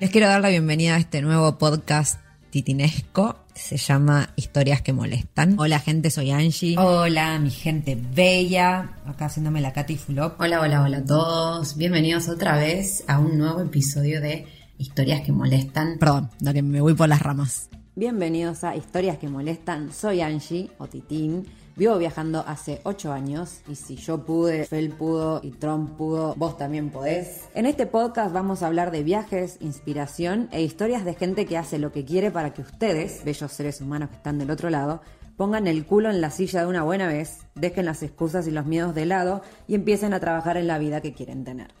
Les quiero dar la bienvenida a este nuevo podcast titinesco. Se llama Historias que molestan. Hola gente, soy Angie. Hola, mi gente bella. Acá haciéndome la Katy Fulop. Hola, hola, hola a todos. Bienvenidos otra vez a un nuevo episodio de Historias que molestan. Perdón, la que me voy por las ramas. Bienvenidos a Historias que molestan. Soy Angie o Titín. Vivo viajando hace 8 años y si yo pude, Fel pudo y Trump pudo, vos también podés. En este podcast vamos a hablar de viajes, inspiración e historias de gente que hace lo que quiere para que ustedes, bellos seres humanos que están del otro lado, pongan el culo en la silla de una buena vez, dejen las excusas y los miedos de lado y empiecen a trabajar en la vida que quieren tener.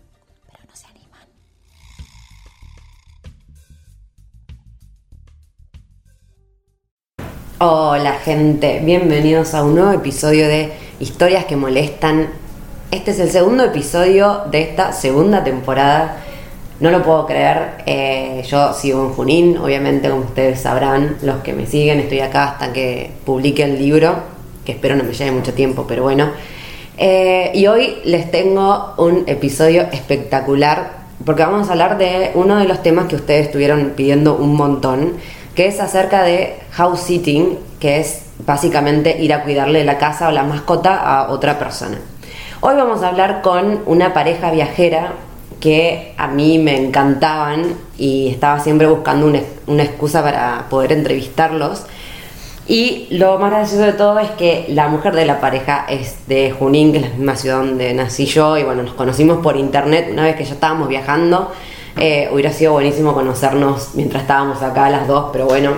Hola, gente. Bienvenidos a un nuevo episodio de Historias que molestan. Este es el segundo episodio de esta segunda temporada. No lo puedo creer. eh, yo sigo en Junín, obviamente, como ustedes sabrán, los que me siguen. Estoy acá hasta que publique el libro, que espero no me lleve mucho tiempo, pero bueno. Eh, y hoy les tengo un episodio espectacular porque vamos a hablar de uno de los temas que ustedes estuvieron pidiendo un montón, que es acerca de house sitting, que es básicamente ir a cuidarle la casa o la mascota a otra persona. Hoy vamos a hablar con una pareja viajera que a mí me encantaban y estaba siempre buscando una, una excusa para poder entrevistarlos. Y lo más gracioso de todo es que la mujer de la pareja es de Junín, que es la misma ciudad donde nací yo, y bueno, nos conocimos por internet una vez que ya estábamos viajando. Eh, hubiera sido buenísimo conocernos mientras estábamos acá las dos, pero bueno,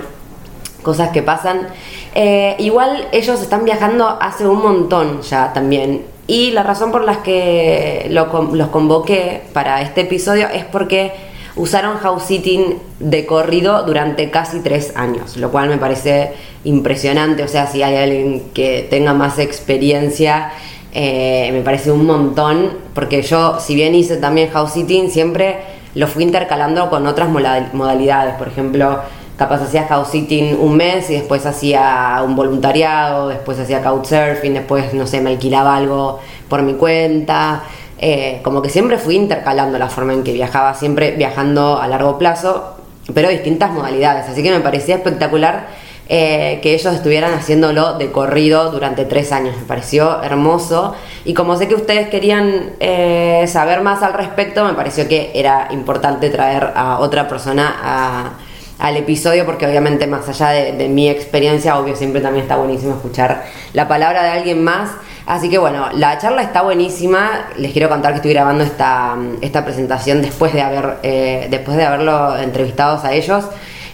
cosas que pasan. Eh, igual ellos están viajando hace un montón ya también. Y la razón por la que los convoqué para este episodio es porque usaron house sitting de corrido durante casi tres años, lo cual me parece impresionante. O sea, si hay alguien que tenga más experiencia, eh, me parece un montón, porque yo, si bien hice también house sitting, siempre lo fui intercalando con otras modalidades. Por ejemplo, capaz hacía house sitting un mes y después hacía un voluntariado, después hacía couchsurfing, después, no sé, me alquilaba algo por mi cuenta. Eh, como que siempre fui intercalando la forma en que viajaba, siempre viajando a largo plazo, pero distintas modalidades. Así que me parecía espectacular eh, que ellos estuvieran haciéndolo de corrido durante tres años. Me pareció hermoso. Y como sé que ustedes querían eh, saber más al respecto, me pareció que era importante traer a otra persona al episodio, porque obviamente más allá de, de mi experiencia, obvio siempre también está buenísimo escuchar la palabra de alguien más. Así que bueno, la charla está buenísima. Les quiero contar que estoy grabando esta, esta presentación después de haber eh, después de haberlo entrevistados a ellos.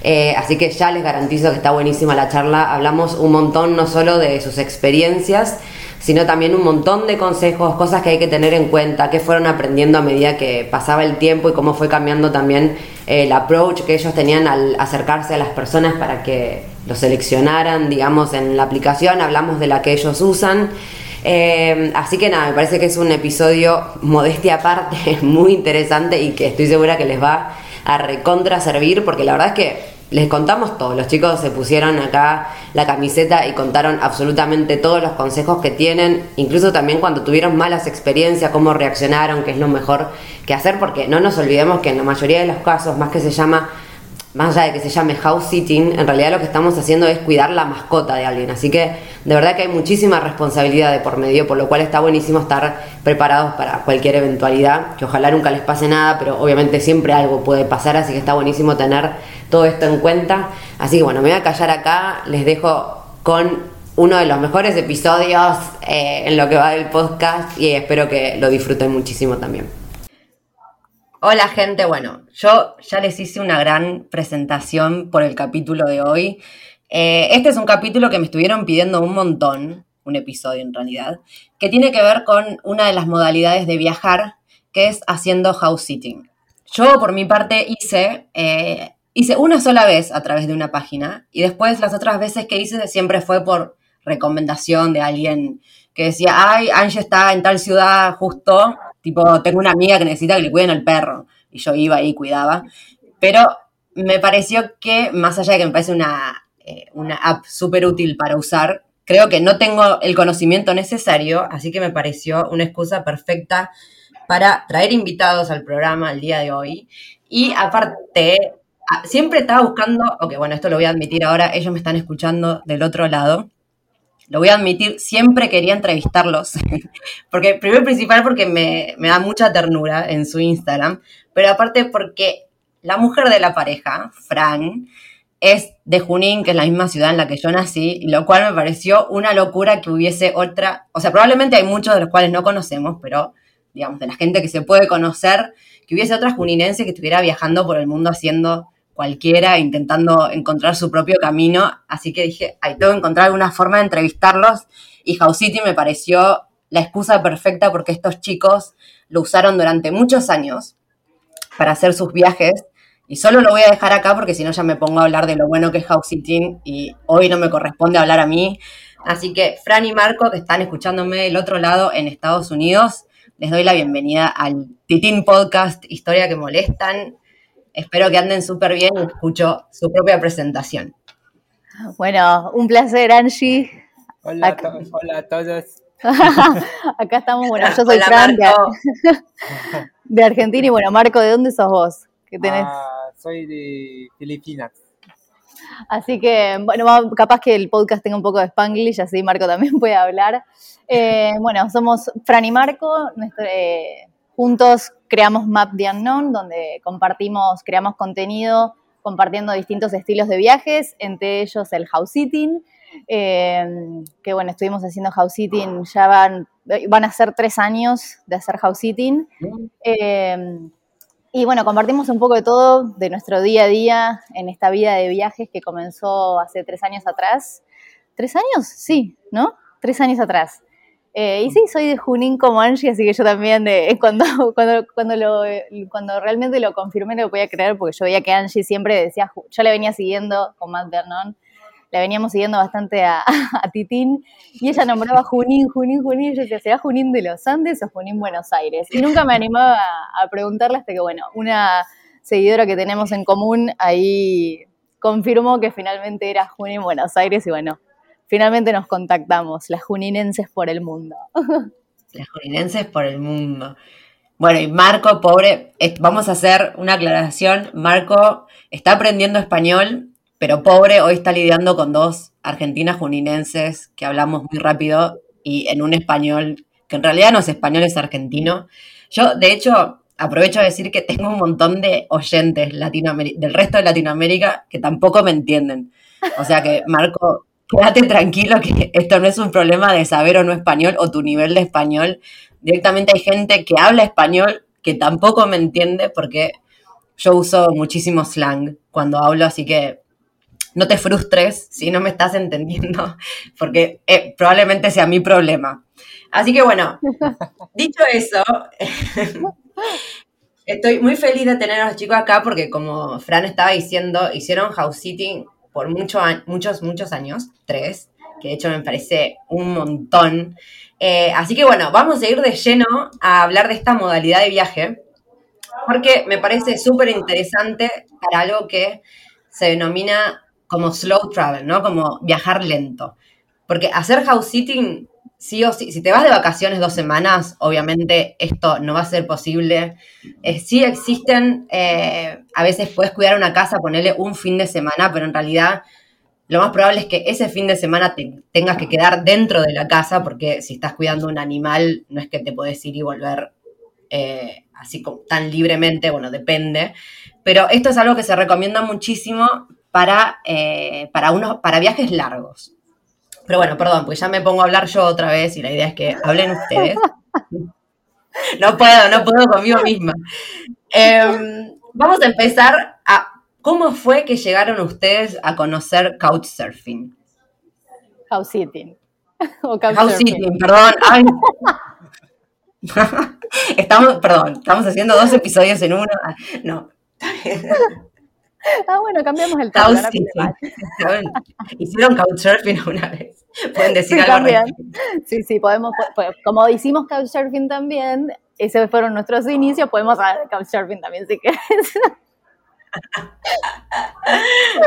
Eh, así que ya les garantizo que está buenísima la charla. Hablamos un montón no solo de sus experiencias, sino también un montón de consejos, cosas que hay que tener en cuenta, que fueron aprendiendo a medida que pasaba el tiempo y cómo fue cambiando también eh, el approach que ellos tenían al acercarse a las personas para que lo seleccionaran, digamos, en la aplicación. Hablamos de la que ellos usan. Eh, así que nada, me parece que es un episodio modestia aparte, muy interesante y que estoy segura que les va a recontra servir porque la verdad es que les contamos todo. Los chicos se pusieron acá la camiseta y contaron absolutamente todos los consejos que tienen, incluso también cuando tuvieron malas experiencias, cómo reaccionaron, qué es lo mejor que hacer, porque no nos olvidemos que en la mayoría de los casos, más que se llama más allá de que se llame house sitting, en realidad lo que estamos haciendo es cuidar la mascota de alguien. Así que de verdad que hay muchísima responsabilidad de por medio, por lo cual está buenísimo estar preparados para cualquier eventualidad, que ojalá nunca les pase nada, pero obviamente siempre algo puede pasar, así que está buenísimo tener todo esto en cuenta. Así que bueno, me voy a callar acá, les dejo con uno de los mejores episodios eh, en lo que va del podcast y espero que lo disfruten muchísimo también. Hola gente, bueno, yo ya les hice una gran presentación por el capítulo de hoy. Eh, este es un capítulo que me estuvieron pidiendo un montón, un episodio en realidad, que tiene que ver con una de las modalidades de viajar, que es haciendo house sitting. Yo por mi parte hice, eh, hice una sola vez a través de una página y después las otras veces que hice siempre fue por recomendación de alguien que decía, ay, Angie está en tal ciudad justo, Tipo, tengo una amiga que necesita que le cuiden al perro. Y yo iba ahí y cuidaba. Pero me pareció que, más allá de que me parece una, eh, una app súper útil para usar, creo que no tengo el conocimiento necesario, así que me pareció una excusa perfecta para traer invitados al programa el día de hoy. Y aparte, siempre estaba buscando, ok, bueno, esto lo voy a admitir ahora, ellos me están escuchando del otro lado lo voy a admitir, siempre quería entrevistarlos, porque primero principal porque me, da mucha ternura en su Instagram, pero aparte porque la mujer de la pareja, Fran, es de Junín, que es la misma ciudad en la que yo nací, lo cual me pareció una locura que hubiese otra, o sea, probablemente hay muchos de los cuales no conocemos, pero digamos, de la gente que se puede conocer, que hubiese otra juninense que estuviera viajando por el mundo haciendo cualquiera intentando encontrar su propio camino, así que dije, ahí tengo que encontrar alguna forma de entrevistarlos y House City me pareció la excusa perfecta porque estos chicos lo usaron durante muchos años para hacer sus viajes y solo lo voy a dejar acá porque si no ya me pongo a hablar de lo bueno que es House City y hoy no me corresponde hablar a mí. Así que Fran y Marco, que están escuchándome del otro lado en Estados Unidos, les doy la bienvenida al Titín Podcast Historia que Molestan. Espero que anden súper bien y escucho su propia presentación. Bueno, un placer, Angie. Hola, hola a todos. Acá estamos, bueno, yo soy Fran de, Argentina y bueno, Marco, ¿de dónde sos vos? ¿Qué tenés? Ah, soy de Filipinas. Así que, bueno, capaz que el podcast tenga un poco de Spanglish, así Marco también puede hablar. Eh, bueno, somos Fran y Marco, nuestro, eh, Juntos creamos Map the Unknown, donde compartimos, creamos contenido compartiendo distintos estilos de viajes, entre ellos el house sitting, em, que bueno, estuvimos haciendo house sitting, ya van, van a ser tres años de hacer house sitting. Em, y bueno, compartimos un poco de todo de nuestro día a día en esta vida de viajes que comenzó hace tres años atrás. ¿Tres años? Sí, ¿no? Tres años atrás. Eh, y sí, soy de Junín como Angie, así que yo también de, cuando, cuando, cuando, lo, cuando realmente lo confirmé no lo podía creer porque yo veía que Angie siempre decía, yo le venía siguiendo con Matt Vernon, le veníamos siguiendo bastante a, a, Titín y ella nombraba Junín, Junín, Junín, y yo decía, ¿será Junín de los Andes o Junín Buenos Aires? Y nunca me animaba a, a preguntarle hasta que, bueno, una seguidora que tenemos en común ahí confirmó que finalmente era Junín Buenos Aires y bueno, finalmente nos contactamos, las juninenses por el mundo. Las juninenses por el mundo. Bueno, y Marco, pobre, vamos a hacer una aclaración. Marco está aprendiendo español, pero pobre, hoy está lidiando con dos argentinas juninenses que hablamos muy rápido y en un español que en realidad no es español, es argentino. Yo, de hecho, aprovecho a decir que tengo un montón de oyentes del resto de Latinoamérica que tampoco me entienden. O sea que, Marco, quédate tranquilo que esto no es un problema de saber o no español o tu nivel de español. Directamente hay gente que habla español que tampoco me entiende porque yo uso muchísimo slang cuando hablo, así que no te frustres si no me estás entendiendo, porque eh, probablemente sea mi problema. Así que bueno, dicho eso, estoy muy feliz de tener a los chicos acá porque como Fran estaba diciendo, hicieron house sitting por muchos, muchos años, tres, que de hecho me parece un montón. Eh, así que bueno, vamos a ir de lleno a hablar de esta modalidad de viaje, porque me parece súper interesante para algo que se denomina como slow travel, ¿no? Como viajar lento. Porque hacer house sitting sí o sí, si te vas de vacaciones dos semanas, obviamente esto no va a ser posible. Eh, sí existen, eh, a veces puedes cuidar una casa, ponerle un fin de semana, pero en realidad lo más probable es que ese fin de semana te tengas que quedar dentro de la casa, porque si estás cuidando un animal, no es que te puedes ir y volver eh, así tan libremente, bueno, depende. Pero esto es algo que se recomienda muchísimo para, para, unos, para viajes largos. Pero bueno, perdón, pues ya me pongo a hablar yo otra vez y la idea es que hablen ustedes. No puedo, no puedo conmigo misma. Em, vamos a empezar a cómo fue que llegaron ustedes a conocer Couchsurfing. House sitting. House sitting, perdón. estamos, perdón, estamos haciendo dos episodios en uno. No. Ah, bueno, cambiamos el tema. Hicieron couchsurfing una vez. Pueden decir algo. También. Sí, sí, podemos, como hicimos couchsurfing también, esos fueron nuestros inicios, podemos hacer couchsurfing también si quieres.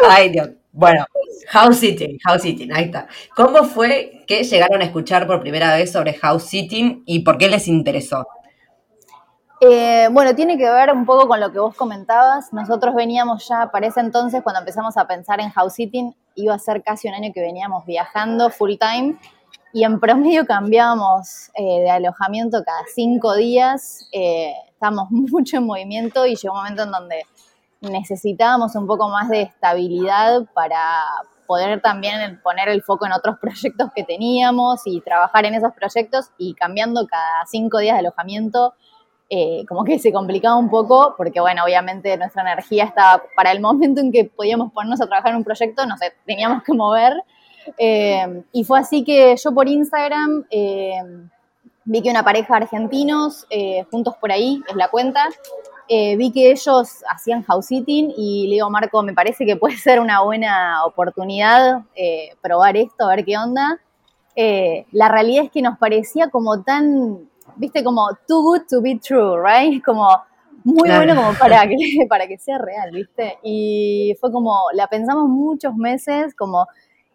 Ay, Dios. Bueno, house sitting, house sitting, ahí está. ¿Cómo fue que llegaron a escuchar por primera vez sobre house sitting y por qué les interesó? Eh, bueno, tiene que ver un poco con lo que vos comentabas. Nosotros veníamos ya para ese entonces, cuando empezamos a pensar en house sitting, iba a ser casi un año que veníamos viajando full time y en promedio cambiábamos eh, de alojamiento cada cinco días. Eh, estábamos mucho en movimiento y llegó un momento en donde necesitábamos un poco más de estabilidad para poder también poner el foco en otros proyectos que teníamos y trabajar en esos proyectos y cambiando cada cinco días de alojamiento eh, como que se complicaba un poco, porque bueno, obviamente nuestra energía estaba para el momento en que podíamos ponernos a trabajar en un proyecto, no sé, teníamos que mover. Eh, y fue así que yo por Instagram eh, vi que una pareja de argentinos, juntos por ahí, es la cuenta, vi que ellos hacían house sitting y le digo, Marco, me parece que puede ser una buena oportunidad probar esto, a ver qué onda. la realidad es que nos parecía como tan viste, como too good to be true, right? Como muy bueno como para que, para que sea real, ¿viste? Y fue como, la pensamos muchos meses, como,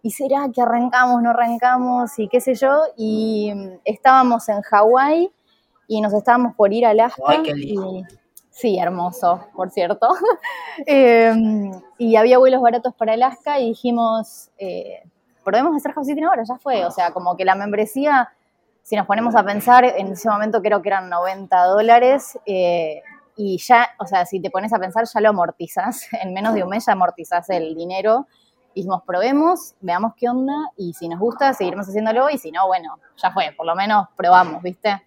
¿y será que arrancamos, no arrancamos? Y qué sé yo, y estábamos en Hawái y nos estábamos por ir a Alaska. Ay, qué lindo. Y, sí, hermoso, por cierto. Em, y había vuelos baratos para Alaska y dijimos, eh, podemos hacer house sitting ahora, ya fue. O sea, como que la membresía si nos ponemos a pensar, en ese momento creo que eran 90 dólares eh, y ya, o sea, si te pones a pensar, ya lo amortizas, en menos de un mes ya amortizas el dinero. Y dijimos, probemos, veamos qué onda y si nos gusta, seguiremos haciéndolo y si no, bueno, ya fue, por lo menos probamos, ¿viste?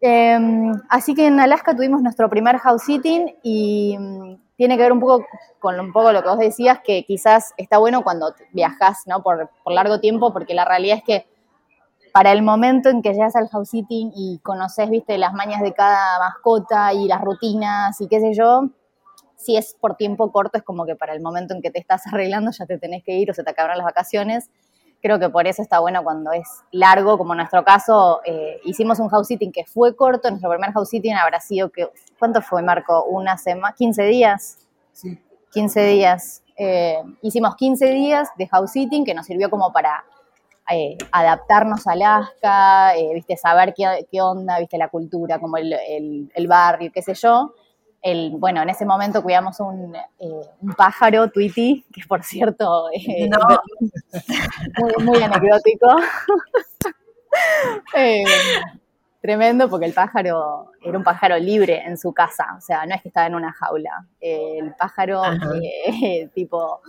Em, así que en Alaska tuvimos nuestro primer house sitting y mm, tiene que ver un poco con un poco lo que vos decías, que quizás está bueno cuando viajas, ¿no? Por, por largo tiempo, porque la realidad es que para el momento en que llegas al house sitting y conoces, viste, las mañas de cada mascota y las rutinas y qué sé yo, si es por tiempo corto, es como que para el momento en que te estás arreglando ya te tenés que ir o se te acabaron las vacaciones. Creo que por eso está bueno cuando es largo, como en nuestro caso, eh, hicimos un house sitting que fue corto, nuestro primer house sitting habrá sido que, ¿cuánto fue, Marco? ¿Una semana? ¿15 días? Sí. 15 días. Eh, hicimos 15 días de house sitting que nos sirvió como para eh, adaptarnos a Alaska, eh, viste, saber qué, qué, onda, viste, la cultura, como el, el, barrio, qué sé yo. El, bueno, en ese momento cuidamos un, eh, un pájaro, Tweety, que por cierto muy, muy anecdótico. Tremendo porque el pájaro era un pájaro libre en su casa, o sea, no es que estaba en una jaula. el pájaro eh, tipo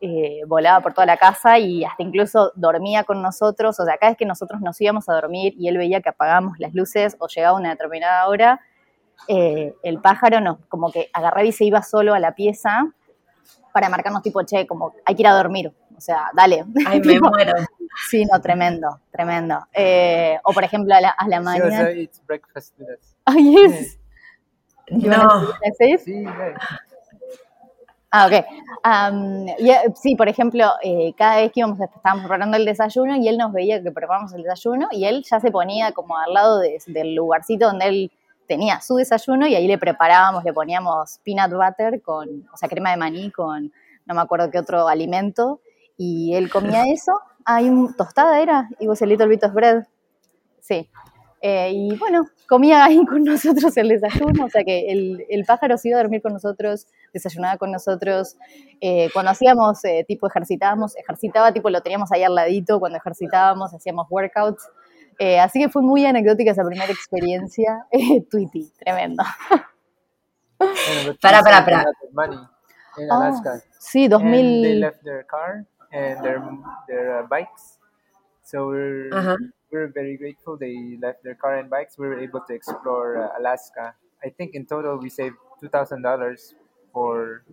eh, volaba por toda la casa y hasta incluso dormía con nosotros, o sea, cada vez que nosotros nos íbamos a dormir y él veía que apagamos las luces o llegaba una determinada hora, eh, el pájaro nos como que agarraba y se iba solo a la pieza para marcarnos tipo, che, como hay que ir a dormir, o sea, dale. Ay, me muero. Sí, no, tremendo, tremendo. Eh, o por ejemplo, a la, a la mañana. Sí, it's breakfast with us. Ay, yes. No. Sí, Ah, ok. Um, sí, por ejemplo, eh, cada vez que íbamos, estábamos preparando el desayuno y él nos veía que preparamos el desayuno y él ya se ponía como al lado de, del lugarcito donde él tenía su desayuno y ahí le preparábamos, le poníamos peanut butter con, o sea, crema de maní con no me acuerdo qué otro alimento y él comía eso. Hay un tostada era y vos el little bit of bread. sí. Eh, y bueno, comía ahí con nosotros el desayuno, o sea que el, el pájaro se iba a dormir con nosotros, desayunaba con nosotros. Eh, cuando hacíamos, eh, tipo, ejercitábamos, ejercitaba, tipo, lo teníamos ahí al ladito, cuando ejercitábamos, hacíamos workouts. Eh, así que fue muy anecdótica esa primera experiencia. Tweety, tremendo. para, para, para. In Alaska. Oh, sí, 2000. And their their, uh, bikes. So we're, uh -huh. we're very grateful they left their car and bikes. We were able to explore uh, Alaska. I think in total we saved $2,000 for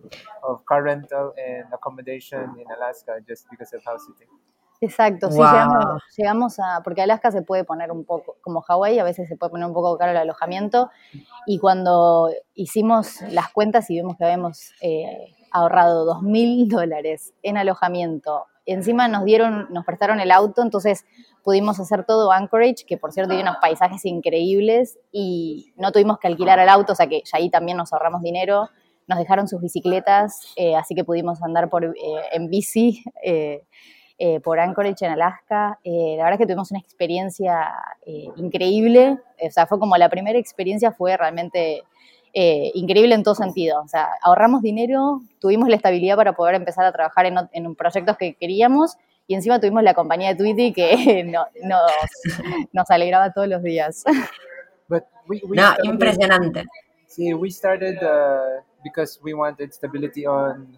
of car rental and accommodation in Alaska just because of house sitting. Exacto, sí, llegamos, llegamos, a, porque Alaska se puede poner un poco, como Hawái, a veces se puede poner un poco caro el alojamiento, y cuando hicimos las cuentas y vimos que habíamos eh, ahorrado dos mil dólares en alojamiento, encima nos dieron, nos prestaron el auto, entonces pudimos hacer todo Anchorage, que por cierto tiene unos paisajes increíbles, y no tuvimos que alquilar el auto, o sea que ya ahí también nos ahorramos dinero, nos dejaron sus bicicletas, eh, así que pudimos andar por, eh, en bici. Eh, por Anchorage en Alaska. La verdad es que tuvimos una experiencia increíble, o sea, fue como la primera experiencia fue realmente increíble en todo sentido. O sea, ahorramos dinero, tuvimos la estabilidad para poder empezar a trabajar en, en proyectos que queríamos y encima tuvimos la compañía de Tweety que no, nos, nos, alegraba todos los días. But we, we no, started, impresionante. Sí, we started uh, because we wanted stability on,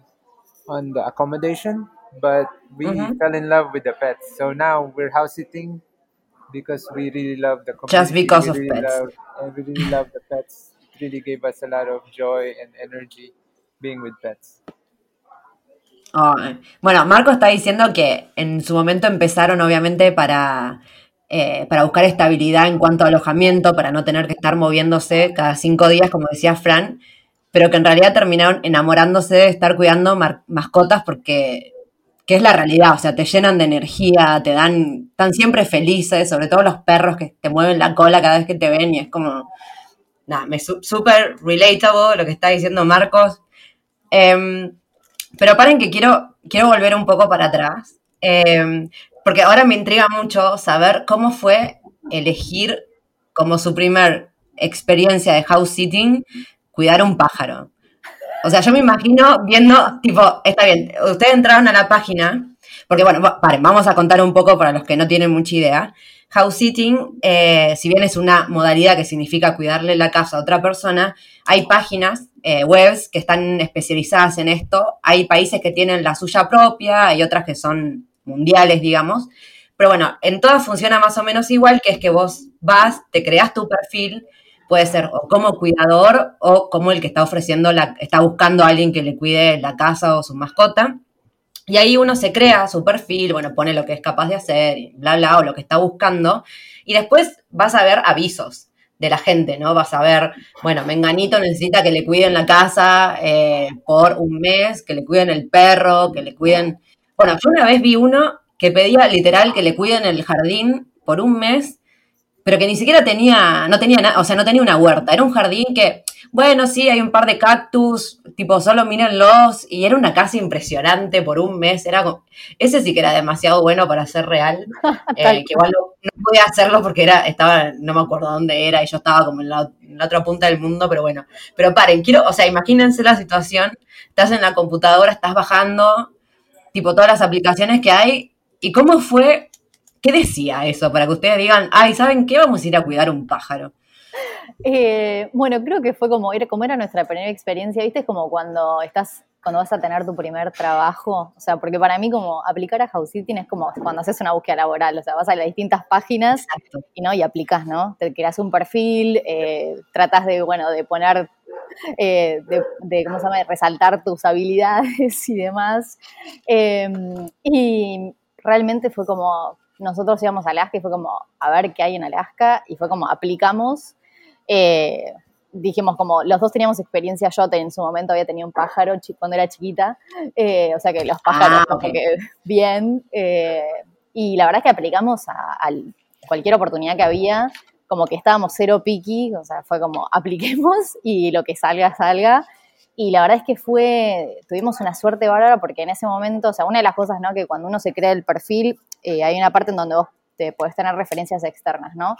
on the accommodation. but we mm-hmm. fell in love with the pets. So now we're house sitting because we really love the community. Just because we really of pets. Love, and we really love the pets. Really gave us a lot of joy and energy being with pets. Oh, bueno, Marco está diciendo que en su momento empezaron obviamente para, eh, para buscar estabilidad en cuanto a alojamiento, para no tener que estar moviéndose cada cinco días, como decía Fran, pero que en realidad terminaron enamorándose de estar cuidando mascotas porque que es la realidad, o sea, te llenan de energía, te dan, están siempre felices, sobre todo los perros que te mueven la cola cada vez que te ven y es como, nada, me súper relatable lo que está diciendo Marcos. Em, pero paren que quiero, quiero volver un poco para atrás, em, porque ahora me intriga mucho saber cómo fue elegir como su primer experiencia de house sitting cuidar un pájaro. O sea, yo me imagino viendo, tipo, está bien, ustedes entraron a la página, porque bueno, vamos a contar un poco para los que no tienen mucha idea. House sitting, eh, si bien es una modalidad que significa cuidarle la casa a otra persona, hay páginas, eh, webs que están especializadas en esto. Hay países que tienen la suya propia, hay otras que son mundiales, digamos. Pero bueno, en todas funciona más o menos igual, que es que vos vas, te creas tu perfil, puede ser o como cuidador o como el que está ofreciendo, la, está buscando a alguien que le cuide la casa o su mascota. Y ahí uno se crea su perfil, bueno, pone lo que es capaz de hacer, bla, bla, o lo que está buscando. Y después vas a ver avisos de la gente, ¿no? Vas a ver, bueno, Menganito necesita que le cuiden la casa eh, por un mes, que le cuiden el perro, que le cuiden... Bueno, yo una vez vi uno que pedía literal que le cuiden el jardín por un mes pero que ni siquiera tenía, no tenía nada, o sea, no tenía una huerta, era un jardín que, bueno, sí, hay un par de cactus, tipo, solo mírenlos, y era una casa impresionante por un mes, era ese sí que era demasiado bueno para ser real, eh, que igual no, podía hacerlo porque era, estaba, no me acuerdo dónde era, y yo estaba como en la, en la otra punta del mundo, pero bueno, pero paren, quiero, o sea, imagínense la situación, estás en la computadora, estás bajando, tipo, todas las aplicaciones que hay, y cómo fue ¿Qué decía eso? Para que ustedes digan, ay, ¿saben qué? Vamos a ir a cuidar un pájaro. Eh, bueno, creo que fue como, era, como era nuestra primera experiencia, ¿viste? Es como cuando estás, cuando vas a tener tu primer trabajo. O sea, porque para mí como aplicar a House Sitting es como cuando haces una búsqueda laboral. O sea, vas a las distintas páginas y, ¿no? y aplicas, ¿no? Te creas un perfil, eh, tratas de, bueno, de poner eh, de, ¿cómo se llama?, de resaltar tus habilidades y demás. y realmente fue como, nosotros íbamos a Alaska y fue como, a ver qué hay en Alaska, y fue como, aplicamos. Eh, dijimos como, los dos teníamos experiencia, yo en su momento había tenido un pájaro cuando era chiquita, eh, o sea que los pájaros, ah, bien, eh, y la verdad es que aplicamos a, cualquier oportunidad que había, como que estábamos cero piqui, o sea, fue como, apliquemos y lo que salga, salga, y la verdad es que fue, tuvimos una suerte bárbara porque en ese momento, o sea, una de las cosas, ¿no? Que cuando uno se crea el perfil, eh, hay una parte en donde vos te puedes tener referencias externas, ¿no?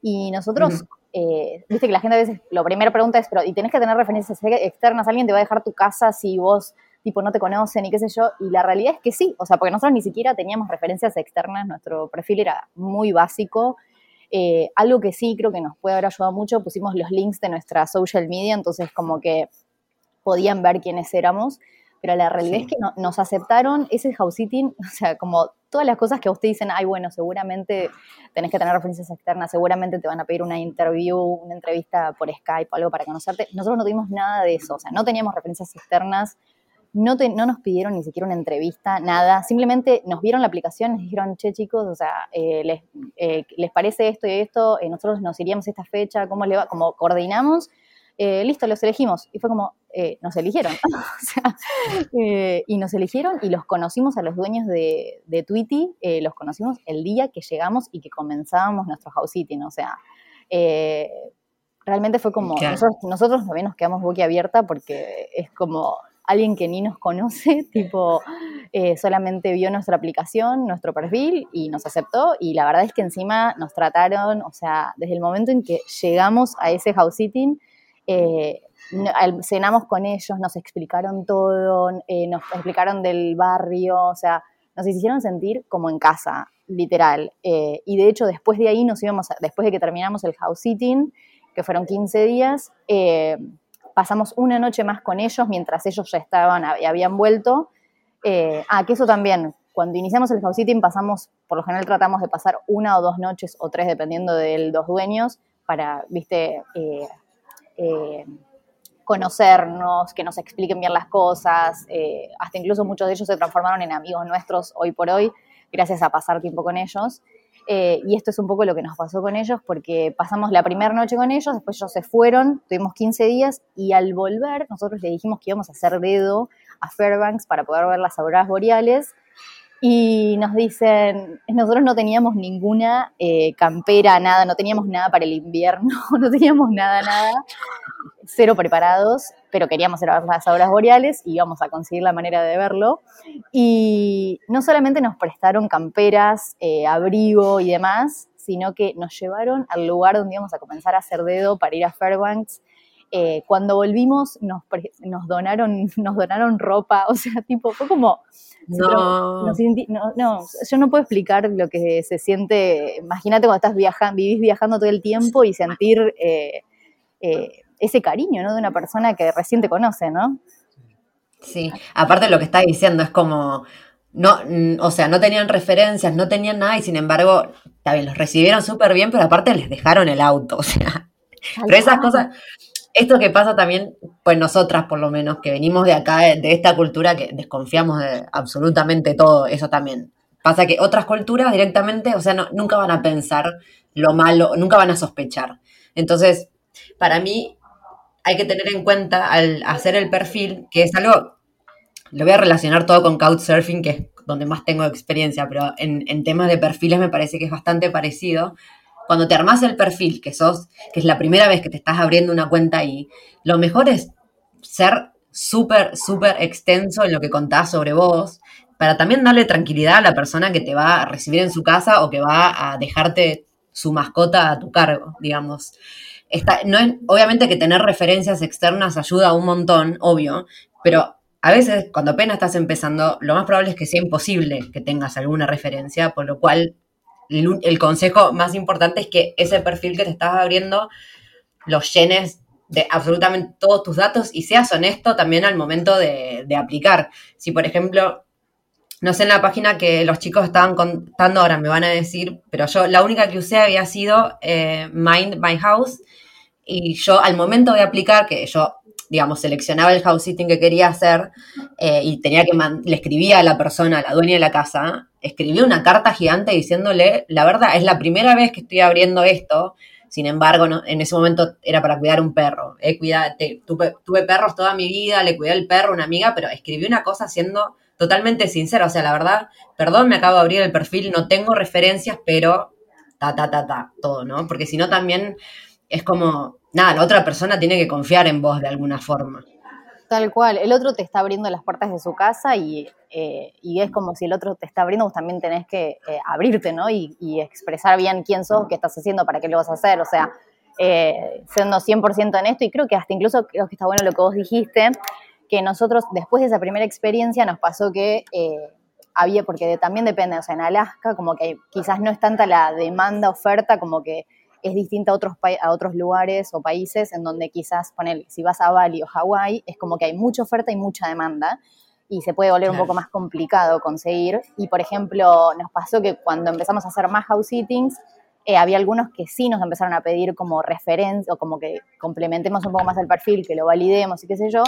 Y nosotros, eh, viste que la gente a veces, lo primero pregunta es, pero ¿y tenés que tener referencias externas? ¿Alguien te va a dejar tu casa si vos, tipo, no te conocen y qué sé yo? Y la realidad es que sí, o sea, porque nosotros ni siquiera teníamos referencias externas, nuestro perfil era muy básico. Eh, algo que sí creo que nos puede haber ayudado mucho, pusimos los links de nuestra social media, entonces como que podían ver quiénes éramos pero la realidad es que nos aceptaron ese house sitting, o sea, como todas las cosas que a usted dicen, ay, bueno, seguramente tenés que tener referencias externas, seguramente te van a pedir una interview, una entrevista por Skype o algo para conocerte. Nosotros no tuvimos nada de eso, o sea, no teníamos referencias externas, no, no nos pidieron ni siquiera una entrevista, nada, simplemente nos vieron la aplicación, nos dijeron, che chicos, o sea, eh, les, eh, les, parece esto y esto, eh, nosotros nos iríamos esta fecha, ¿cómo le va? Como coordinamos eh, listo, los elegimos. Y fue como, eh, nos eligieron. Eh, y nos eligieron y los conocimos a los dueños de, de Tweety, los conocimos el día que llegamos y que comenzábamos nuestro house sitting. O sea, realmente fue como, nosotros, nosotros también nos quedamos boquiabierta porque es como alguien que ni nos conoce, tipo, solamente vio nuestra aplicación, nuestro perfil y nos aceptó. Y la verdad es que encima nos trataron, o sea, desde el momento en que llegamos a ese house sitting, eh, cenamos con ellos, nos explicaron todo, eh, nos explicaron del barrio, o sea, nos hicieron sentir como en casa, literal. Eh, y de hecho, después de ahí nos íbamos, después de que terminamos el house sitting, que fueron 15 días, pasamos una noche más con ellos mientras ellos ya estaban, habían vuelto. ah, que eso también, cuando iniciamos el house sitting pasamos, por lo general tratamos de pasar una o dos noches o tres, dependiendo de los dueños, para, viste, eh, conocernos, que nos expliquen bien las cosas, eh, hasta incluso muchos de ellos se transformaron en amigos nuestros hoy por hoy, gracias a pasar tiempo con ellos. Eh, y esto es un poco lo que nos pasó con ellos, porque pasamos la primera noche con ellos, después ellos se fueron, tuvimos 15 días, y al volver nosotros le dijimos que íbamos a hacer dedo a Fairbanks para poder ver las auroras boreales, y nos dicen, nosotros no teníamos ninguna eh, campera, nada, no teníamos nada para el invierno, no teníamos nada, nada, cero preparados, pero queríamos ver las obras boreales y íbamos a conseguir la manera de verlo. Y no solamente nos prestaron camperas, eh, abrigo y demás, sino que nos llevaron al lugar donde íbamos a comenzar a hacer dedo para ir a Fairbanks. Eh, cuando volvimos nos, nos, donaron, nos donaron ropa, o sea, tipo, fue como no. no. yo no puedo explicar lo que se siente. Imagínate cuando estás viajando, vivís viajando todo el tiempo y sentir eh, eh, ese cariño, ¿no? De una persona que recién te conoce, ¿no? Sí, aparte lo que estás diciendo es como, no, o sea, no tenían referencias, no tenían nada y sin embargo, también los recibieron súper bien, pero aparte les dejaron el auto, o sea, pero esas cosas, esto que pasa también, pues nosotras por lo menos, que venimos de acá, de esta cultura que desconfiamos de absolutamente todo, eso también. Pasa que otras culturas directamente, o sea, nunca van a pensar lo malo, nunca van a sospechar. Entonces, para mí hay que tener en cuenta al hacer el perfil, que es algo, lo voy a relacionar todo con Couchsurfing, que es donde más tengo experiencia, pero en, en temas de perfiles me parece que es bastante parecido cuando te armas el perfil, que sos, que es la primera vez que te estás abriendo una cuenta ahí, lo mejor es ser súper, súper extenso en lo que contás sobre vos, para también darle tranquilidad a la persona que te va a recibir en su casa o que va a dejarte su mascota a tu cargo, digamos. no obviamente que tener referencias externas ayuda un montón, obvio, pero a veces cuando apenas estás empezando, lo más probable es que sea imposible que tengas alguna referencia, por lo cual el, consejo más importante es que ese perfil que te estás abriendo lo llenes de absolutamente todos tus datos y seas honesto también al momento de, aplicar. Si, por ejemplo, no sé en la página que los chicos estaban contando ahora, me van a decir, pero yo la única que usé había sido eh, Mind My House y yo al momento de aplicar, que yo digamos, seleccionaba el house sitting que quería hacer eh, y tenía que, le escribía a la persona, a la dueña de la casa, escribí una carta gigante diciéndole, la verdad, es la primera vez que estoy abriendo esto, sin embargo, en ese momento era para cuidar un perro. Eh, tuve, tuve, perros toda mi vida, le cuidé al perro una amiga, pero escribí una cosa siendo totalmente sincera. O sea, la verdad, perdón, me acabo de abrir el perfil, no tengo referencias, pero ta, ta, ta, ta, todo, ¿no? Porque si no también es como, nada, la otra persona tiene que confiar en vos de alguna forma. Tal cual, el otro te está abriendo las puertas de su casa y, eh, es como si el otro te está abriendo, vos también tenés que eh, abrirte, ¿no? Y, expresar bien quién sos, qué estás haciendo, para qué lo vas a hacer, o sea, eh, siendo 100% en esto y creo que hasta incluso creo que está bueno lo que vos dijiste, que nosotros después de esa primera experiencia nos pasó que había, porque también depende, o sea, en Alaska como que quizás no es tanta la demanda, oferta, como que es distinta a otros, a otros lugares o países en donde quizás, poner, si vas a Bali o Hawái, es como que hay mucha oferta y mucha demanda y se puede volver un poco más complicado conseguir. Y, por ejemplo, nos pasó que cuando empezamos a hacer más house sittings, eh, había algunos que sí nos empezaron a pedir como referencia o como que complementemos un poco más el perfil, que lo validemos y qué sé yo.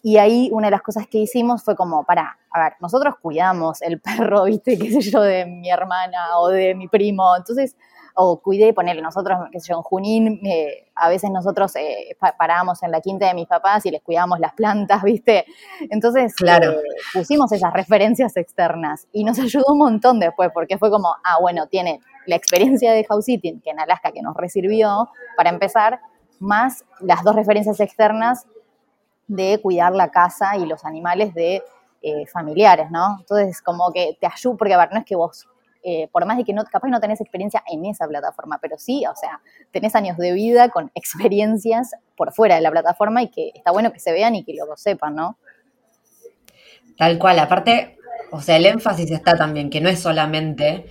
Y ahí una de las cosas que hicimos fue como, para, a ver, nosotros cuidamos el perro, viste, qué sé yo, de mi hermana o de mi primo. Entonces, o cuidé, ponerle nosotros, qué sé yo, en Junín, eh, a veces nosotros eh, parábamos en la quinta de mis papás y les cuidábamos las plantas, ¿viste? Entonces, claro. Eh, pusimos esas referencias externas y nos ayudó un montón después, porque fue como, ah, bueno, tiene la experiencia de house sitting, que en Alaska que nos resirvió, para empezar, más las dos referencias externas de cuidar la casa y los animales de familiares, ¿no? Entonces, como que te ayuda, porque a ver, no es que vos eh, por más de que capaz no tenés experiencia en esa plataforma, pero sí, o sea, tenés años de vida con experiencias por fuera de la plataforma y que está bueno que se vean y que lo sepan, ¿no? Tal cual, aparte, o sea, el énfasis está también, que no es solamente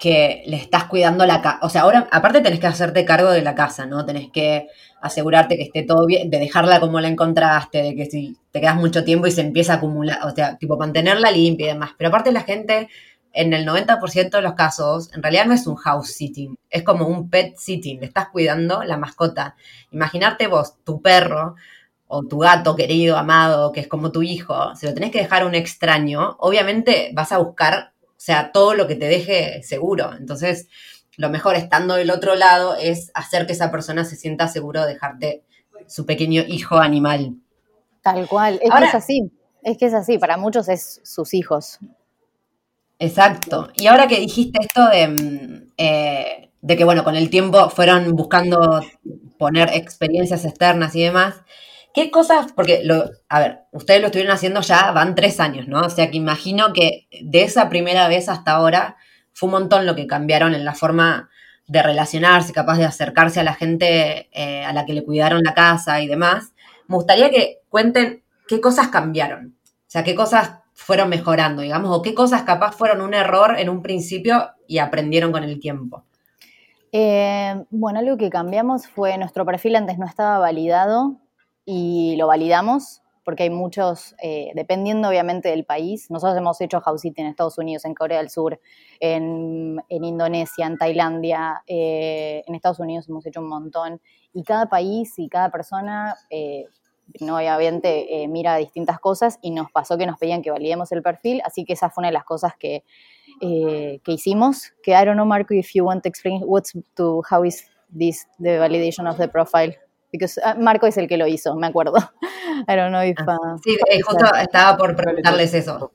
que le estás cuidando la casa, o sea, ahora aparte tenés que hacerte cargo de la casa, ¿no? Tenés que asegurarte que esté todo bien, de dejarla como la encontraste, de que si te quedas mucho tiempo y se empieza a acumular, o sea, tipo mantenerla limpia y demás. Pero aparte la gente en el 90% de los casos, en realidad no es un house sitting, es como un pet sitting, le estás cuidando la mascota. Imaginarte vos, tu perro o tu gato querido, amado, que es como tu hijo, si lo tenés que dejar a un extraño, obviamente vas a buscar, o sea, todo lo que te deje seguro. Entonces, lo mejor estando del otro lado es hacer que esa persona se sienta seguro de dejarte su pequeño hijo animal. Tal cual, es que es así, es que es así, para muchos es sus hijos. Exacto. Y ahora que dijiste esto de, mm, eh, de que, bueno, con el tiempo fueron buscando poner experiencias externas y demás, ¿qué cosas? Porque, lo, a ver, ustedes lo estuvieron haciendo ya, van tres años, ¿no? O sea que imagino que de esa primera vez hasta ahora fue un montón lo que cambiaron en la forma de relacionarse, capaz de acercarse a la gente eh, a la que le cuidaron la casa y demás. Me gustaría que cuenten qué cosas cambiaron. O sea, qué cosas fueron mejorando, digamos, o qué cosas capaz fueron un error en un principio y aprendieron con el tiempo? Eh, bueno, algo que cambiamos fue nuestro perfil antes no estaba validado y lo validamos porque hay muchos, eh, dependiendo obviamente del país, nosotros hemos hecho house en Estados Unidos, en Corea del Sur, en, Indonesia, en Tailandia, eh, en Estados Unidos hemos hecho un montón, y cada país y cada persona no obviamente eh, mira distintas cosas y nos pasó que nos pedían que validemos el perfil, así que esa fue una de las cosas que, eh, que hicimos. Que I don't know, Marco, if you want to explain what's to how is this the validation of the profile. Because uh, Marco es el que lo hizo, me acuerdo. I don't know if. Ah, uh, sí, eh, justo estaba por preguntarles eso.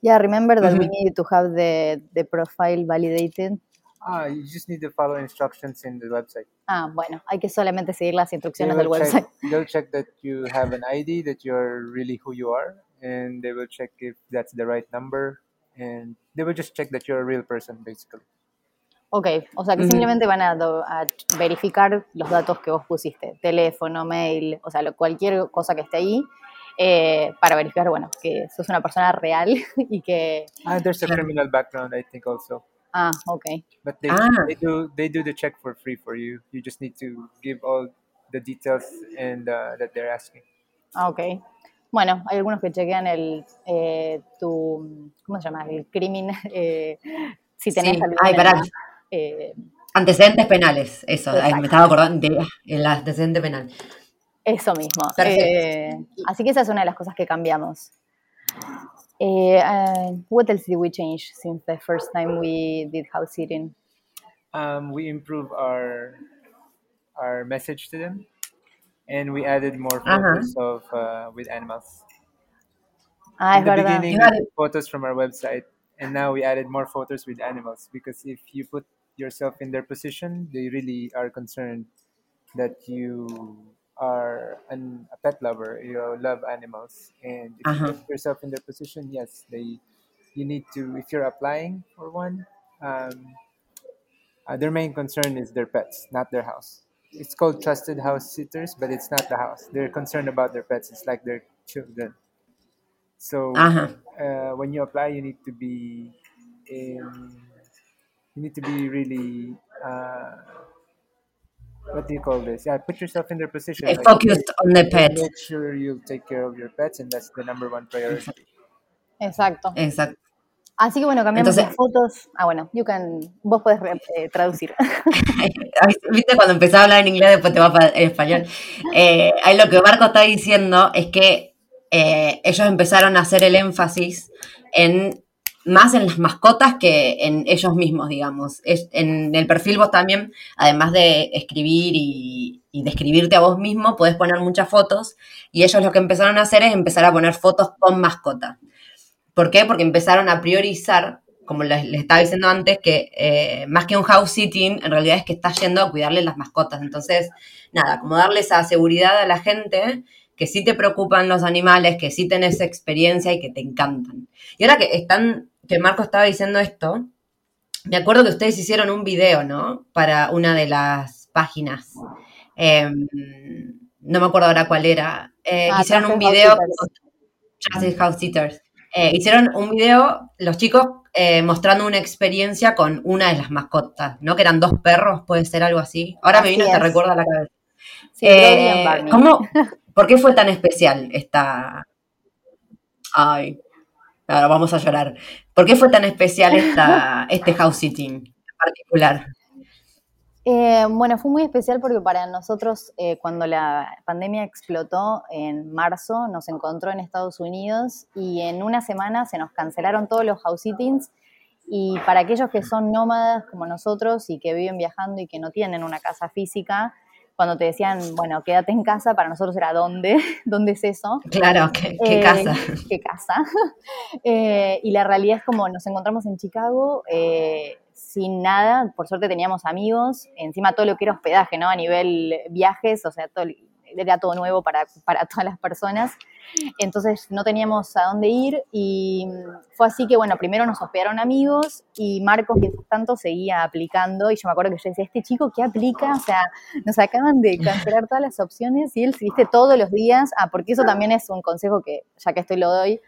Yeah, remember that we need to have the, the profile validated. Ah, you just need to follow instructions in the website. Ah, bueno, hay que solamente seguir las instrucciones del website. they'll check that you have an ID, that you're really who you are, and they will check if that's the right number, and they will just check that you're a real person, basically. Ok, o sea que simplemente van a, a, verificar los datos que vos pusiste, teléfono, mail, o sea, lo, cualquier cosa que esté ahí, eh, para verificar, bueno, que sos una persona real y que... Ah, there's a criminal background, I think, also. Ah, okay. But they, ah. they do they do the check for free for you. You just need to give all the details and uh, that they're asking. Ah, ok. Bueno, hay algunos que chequean el eh, tu ¿cómo se llama? El crimen eh, si tenés sí. Ay, pará. Eh, antecedentes penales, eso, Ay, me estaba acordando del antecedente penal. Eso mismo. Eh, así que esa es una de las cosas que cambiamos. Uh, what else did we change since the first time we did house sitting? Um, we improved our our message to them, and we added more uh-huh. photos uh-huh. of uh, with animals. I In the beginning, photos from our website, and now we added more photos with animals because if you put yourself in their position, they really are concerned that you are an, a pet lover, you love animals, and if uh-huh. you put yourself in their position, yes, they you need to if you're applying for one. Um, uh, their main concern is their pets, not their house. It's called trusted house sitters, but it's not the house. They're concerned about their pets. It's like their children. So uh-huh. uh, when you apply, you need to be in, you need to be really uh, what do you call this? Yeah, put yourself in their position. Like, focused on the pets. Make sure you take care of your pets, and that's the number one priority. Exacto. Exacto. Así que bueno, cambiamos las fotos. Ah, bueno, you can, vos podés eh, traducir. Viste, cuando empezaba a hablar en inglés, después te va para español. Eh, ahí lo que Marco está diciendo es que eh, ellos empezaron a hacer el énfasis en más en las mascotas que en ellos mismos, digamos. en el perfil vos también, además de escribir y, describirte a vos mismo, podés poner muchas fotos y ellos lo que empezaron a hacer es empezar a poner fotos con mascota. ¿Por qué? Porque empezaron a priorizar, como les, estaba diciendo antes, que eh, más que un house sitting, en realidad es que estás yendo a cuidarle las mascotas. Entonces, nada, como darle esa seguridad a la gente que sí te preocupan los animales, que sí tenés experiencia y que te encantan. Y ahora que están que Marco estaba diciendo esto, me acuerdo que ustedes hicieron un video, ¿no? Para una de las páginas. Em, no me acuerdo ahora cuál era. Eh, ah, hicieron un video. House Sitters. Eh, hicieron un video, los chicos, eh, mostrando una experiencia con una de las mascotas, ¿no? Que eran dos perros, puede ser algo así. Ahora me vino, te recuerda la cabeza. Sí, ¿Cómo? ¿Por qué fue tan especial esta? Ay, Ahora vamos a llorar. ¿Por qué fue tan especial esta, este house sitting en particular? Eh, bueno, fue muy especial porque para nosotros, eh, cuando la pandemia explotó en marzo, nos encontró en Estados Unidos y en una semana se nos cancelaron todos los house sittings. Y para aquellos que son nómadas como nosotros y que viven viajando y que no tienen una casa física, cuando te decían, bueno, quédate en casa, para nosotros era ¿dónde? ¿Dónde es eso? Claro, ¿qué, eh, casa? ¿Qué casa? Eh, y la realidad es como nos encontramos en Chicago eh, sin nada, por suerte teníamos amigos, encima todo lo que era hospedaje, ¿no? A nivel viajes, o sea, todo, era todo nuevo para, para todas las personas. Entonces no teníamos a dónde ir y fue así que, bueno, primero nos hospedaron amigos y Marcos, mientras tanto, seguía aplicando y yo me acuerdo que yo decía, este chico, ¿qué aplica? O sea, nos acaban de cancelar todas las opciones y él se viste todos los días, ah, porque eso también es un consejo que, ya que estoy lo doy,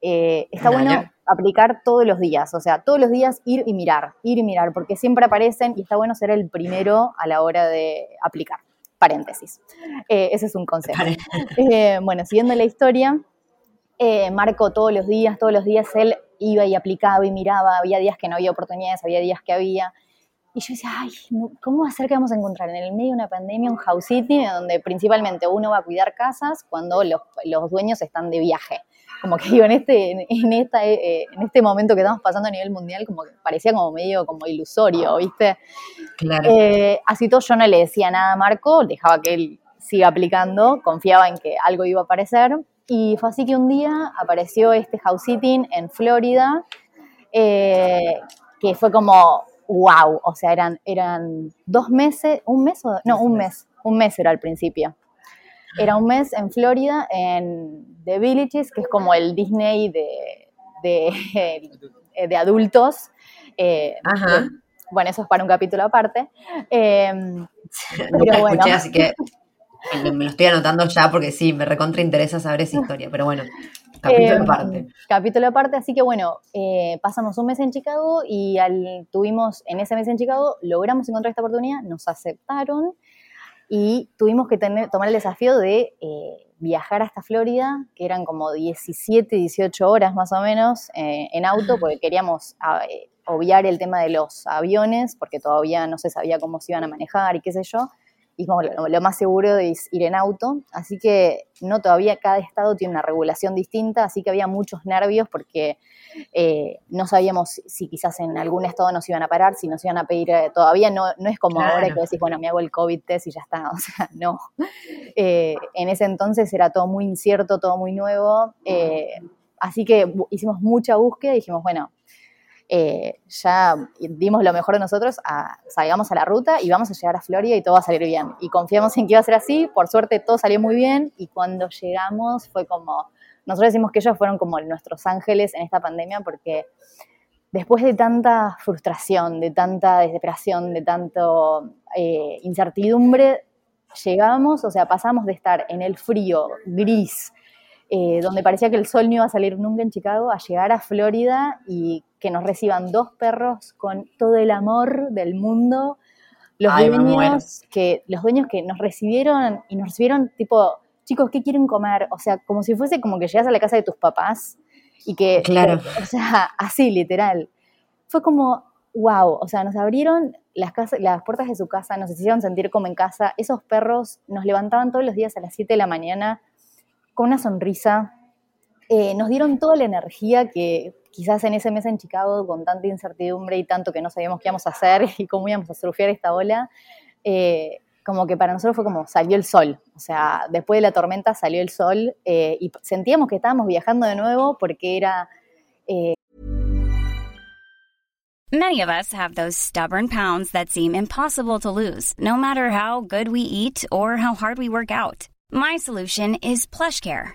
eh, está bueno aplicar todos los días, o sea, todos los días ir y mirar, ir y mirar, porque siempre aparecen y está bueno ser el primero a la hora de aplicar paréntesis. Eh, ese es un consejo. Eh, bueno, siguiendo la historia, eh, Marco todos los días, todos los días él iba y aplicaba y miraba, había días que no había oportunidades, había días que había. Y yo decía, ay, ¿cómo va a ser que vamos a encontrar en el medio de una pandemia un house sitting donde principalmente uno va a cuidar casas cuando los, los dueños están de viaje? Como que digo, en este, en, esta, eh, en este momento que estamos pasando a nivel mundial, como que parecía como medio como ilusorio, ¿viste? Claro. Eh, así todo yo no le decía nada a Marco, dejaba que él siga aplicando, confiaba en que algo iba a aparecer. Y fue así que un día apareció este house sitting en Florida, eh, que fue como, wow, o sea, eran, eran dos meses, un mes o, no, un mes, un mes era al principio. Era un mes en Florida, en The Villages, que es como el Disney de, de, adultos. Eh, Ajá. bueno, eso es para un capítulo aparte. Eh, pero bueno. escuché, así que me lo estoy anotando ya porque sí, me recontra interesa saber esa historia, pero bueno, capítulo em, aparte. Capítulo aparte, así que bueno, eh, pasamos un mes en Chicago y al, tuvimos en ese mes en Chicago, logramos encontrar esta oportunidad, nos aceptaron y tuvimos que tener, tomar el desafío de eh, viajar hasta Florida, que eran como 17, 18 horas más o menos eh, en auto, porque queríamos ah, eh, obviar el tema de los aviones, porque todavía no se sabía cómo se iban a manejar y qué sé yo y lo, más seguro es ir en auto, así que no todavía cada estado tiene una regulación distinta, así que había muchos nervios porque eh, no sabíamos si quizás en algún estado nos iban a parar, si nos iban a pedir, eh, todavía no, no es como ahora que decís, bueno, me hago el COVID test y ya está, o sea, no. Eh, en ese entonces era todo muy incierto, todo muy nuevo, así que hicimos mucha búsqueda y dijimos, bueno, eh, ya dimos lo mejor de nosotros, salgamos a la ruta y vamos a llegar a Florida y todo va a salir bien. Y confiamos en que iba a ser así, por suerte todo salió muy bien y cuando llegamos fue como, nosotros decimos que ellos fueron como nuestros ángeles en esta pandemia porque después de tanta frustración, de tanta desesperación, de tanto eh, incertidumbre, llegamos, o sea, pasamos de estar en el frío, gris, eh, donde parecía que el sol no iba a salir nunca en Chicago, a llegar a Florida y que nos reciban dos perros con todo el amor del mundo. Los dueños que los dueños que nos recibieron y nos recibieron tipo, chicos, ¿qué quieren comer? O sea, como si fuese como que llegas a la casa de tus papás y que, claro. o sea, así literal. Fue como, wow, o sea, nos abrieron las, las puertas de su casa, nos hicieron sentir como en casa. Esos perros nos levantaban todos los días a las 7 de la mañana con una sonrisa. Eh, nos dieron toda la energía que quizás en ese mes en Chicago, con tanta incertidumbre y tanto que no sabíamos qué íbamos a hacer y cómo íbamos a surfear esta ola, eh, como que para nosotros fue como salió el sol. O sea, después de la tormenta salió el sol eh, y sentíamos que estábamos viajando de nuevo porque era... Eh, Many of us have those stubborn pounds that seem impossible to lose, no matter how good we eat or how hard we work out. My solution is PlushCare.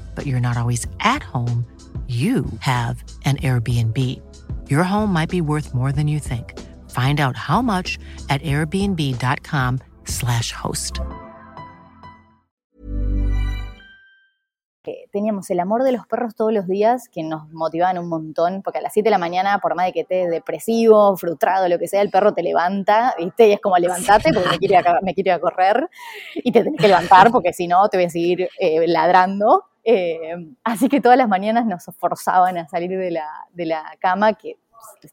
but you're not always at home, you have an Airbnb. Your home might be worth more than you think. Find out how much at airbnb.com/slash host. Teníamos el amor de los perros todos los días que nos motivaban un montón, porque a las 7 de la mañana, por más de que estés depresivo, frustrado, lo que sea, el perro te levanta, ¿viste? Y es como levantate porque me me quiere a correr y te tenés que levantar porque si no te voy a seguir eh, ladrando. Eh, así que todas las mañanas nos forzaban a salir de la, de la cama, que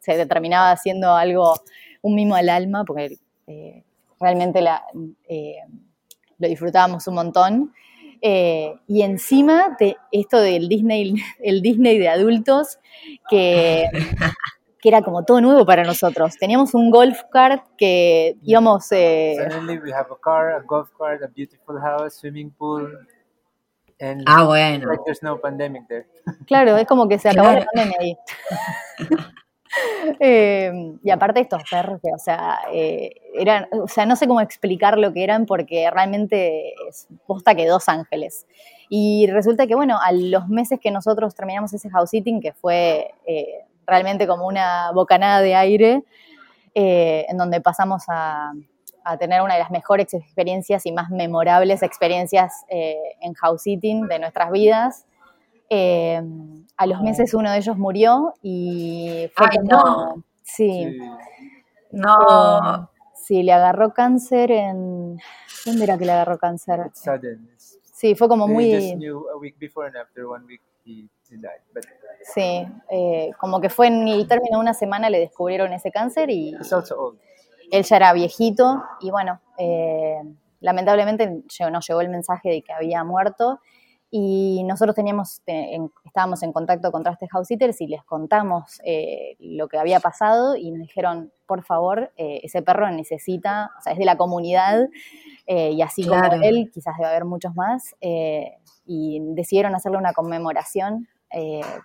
se determinaba haciendo algo, un mimo al alma, porque eh, realmente la, lo disfrutábamos un montón. Eh, y encima de esto del Disney, el Disney de adultos, que, que era como todo nuevo para nosotros. Teníamos un golf cart que íbamos... Eh, Suddenly we have a car, a golf cart, a beautiful house, swimming pool. And ah, bueno. Like there's no pandemic there. Claro, es como que se acabó la pandemia ahí. Eh, y aparte estos perros que, o sea, eh, eran, o sea, no sé cómo explicar lo que eran porque realmente es posta que dos ángeles. Y resulta que, bueno, a los meses que nosotros terminamos ese house sitting, que fue eh, realmente como una bocanada de aire, en donde pasamos a, a, tener una de las mejores experiencias y más memorables experiencias en house sitting de nuestras vidas, eh, a los meses uno de ellos murió y fue Ay, no. Sí. No. Eh, sí, le agarró cáncer en... ¿Dónde era que le agarró cáncer? Sí, fue como muy... Sí, eh, como que fue en el término de una semana le descubrieron ese cáncer y él ya era viejito y bueno, lamentablemente nos llegó el mensaje de que había muerto y nosotros teníamos, estábamos en contacto con Trusted House Sitters y les contamos eh, lo que había pasado y nos dijeron, por favor, eh, ese perro necesita, o sea, es de la comunidad eh, y así como él, quizás debe haber muchos más, y decidieron hacerle una conmemoración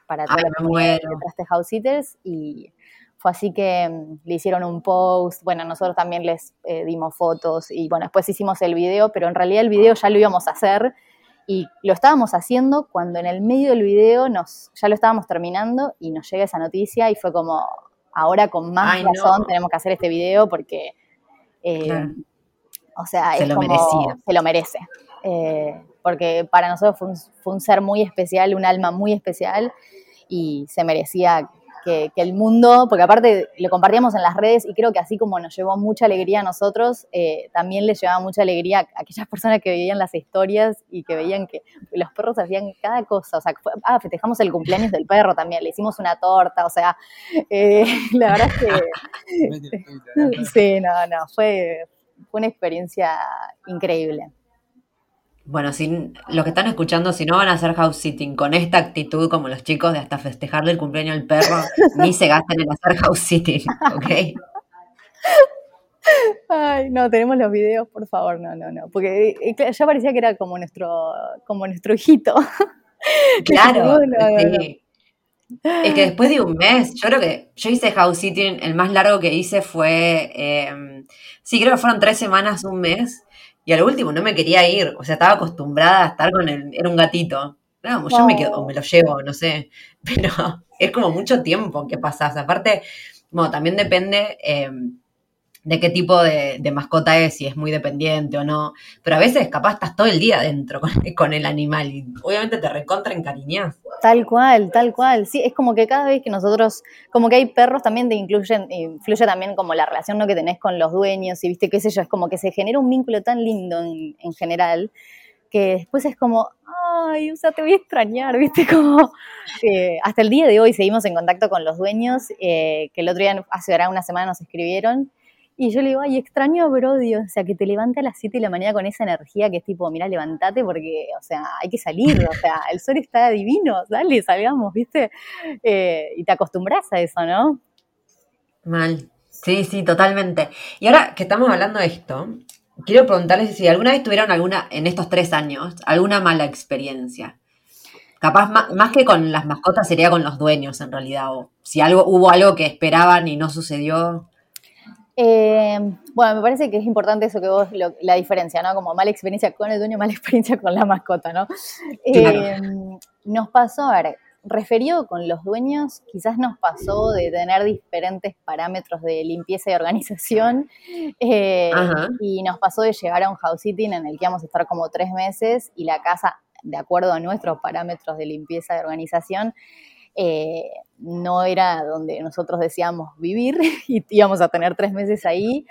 para toda la comunidad de Trusted House Sitters y fue así que mm, le hicieron un post, bueno, nosotros también les dimos fotos y bueno, después hicimos el video, pero en realidad el video ya lo íbamos a hacer y lo estábamos haciendo cuando en el medio del video nos, ya lo estábamos terminando y nos llega esa noticia y fue como, ahora con más razón tenemos que hacer este video porque, eh, o sea, se es lo como, merecía. se lo merece. Eh, porque para nosotros fue un, fue un ser muy especial, un alma muy especial y se merecía que, el mundo, porque aparte lo compartíamos en las redes y creo que así como nos llevó mucha alegría a nosotros, eh, también les llevaba mucha alegría a aquellas personas que veían las historias y que veían que los perros hacían cada cosa, o sea, ah, festejamos el cumpleaños del perro también, le hicimos una torta, o sea, eh, la verdad es que... sí, no, no, fue, fue una experiencia increíble. Bueno, si los que están escuchando, si no van a hacer house sitting con esta actitud, como los chicos de hasta festejarle el cumpleaños al perro, ni se gasten en hacer house sitting, ¿ok? Ay, no, tenemos los videos, por favor, no, no, no, porque eh, ya parecía que era como nuestro, como nuestro hijito. Claro, sí. Es que después de un mes, yo creo que yo hice house sitting, el más largo que hice fue, eh, sí, creo que fueron tres semanas, un mes, y al último no me quería ir, o sea, estaba acostumbrada a estar con él, era un gatito. No, yo me quedo, o me lo llevo, no sé, pero es como mucho tiempo que pasas. Aparte, bueno, también depende eh, de qué tipo de, mascota es, si es muy dependiente o no. Pero a veces capaz estás todo el día dentro con, el animal y obviamente te recontra encariñas. Tal cual, tal cual. Sí, es como que cada vez que nosotros, como que hay perros también te incluyen, influye también como la relación ¿no? que tenés con los dueños y viste qué sé yo, es como que se genera un vínculo tan lindo en, general que después es como, ay, o sea, te voy a extrañar, viste, como eh, hasta el día de hoy seguimos en contacto con los dueños, eh, que el otro día, hace una semana nos escribieron y yo le digo, ay, extraño a Brody, o sea, que te levante a las 7 de la mañana con esa energía que es tipo, mira, levántate porque, o sea, hay que salir, o sea, el sol está divino, dale, salgamos, ¿viste? Eh, y te acostumbras a eso, ¿no? Mal. Sí, sí, totalmente. Y ahora que estamos hablando de esto, quiero preguntarles si alguna vez tuvieron alguna, en estos tres años, alguna mala experiencia. Capaz más, más, que con las mascotas sería con los dueños en realidad, o si algo, hubo algo que esperaban y no sucedió. Eh, bueno, me parece que es importante eso que vos, la diferencia, ¿no? Como mala experiencia con el dueño, mala experiencia con la mascota, ¿no? Eh, nos pasó, a ver, referido con los dueños, quizás nos pasó de tener diferentes parámetros de limpieza y organización, eh, y nos pasó de llegar a un house sitting en el que íbamos a estar como tres meses y la casa, de acuerdo a nuestros parámetros de limpieza y organización, eh, no era donde nosotros decíamos vivir y íbamos a tener tres meses ahí.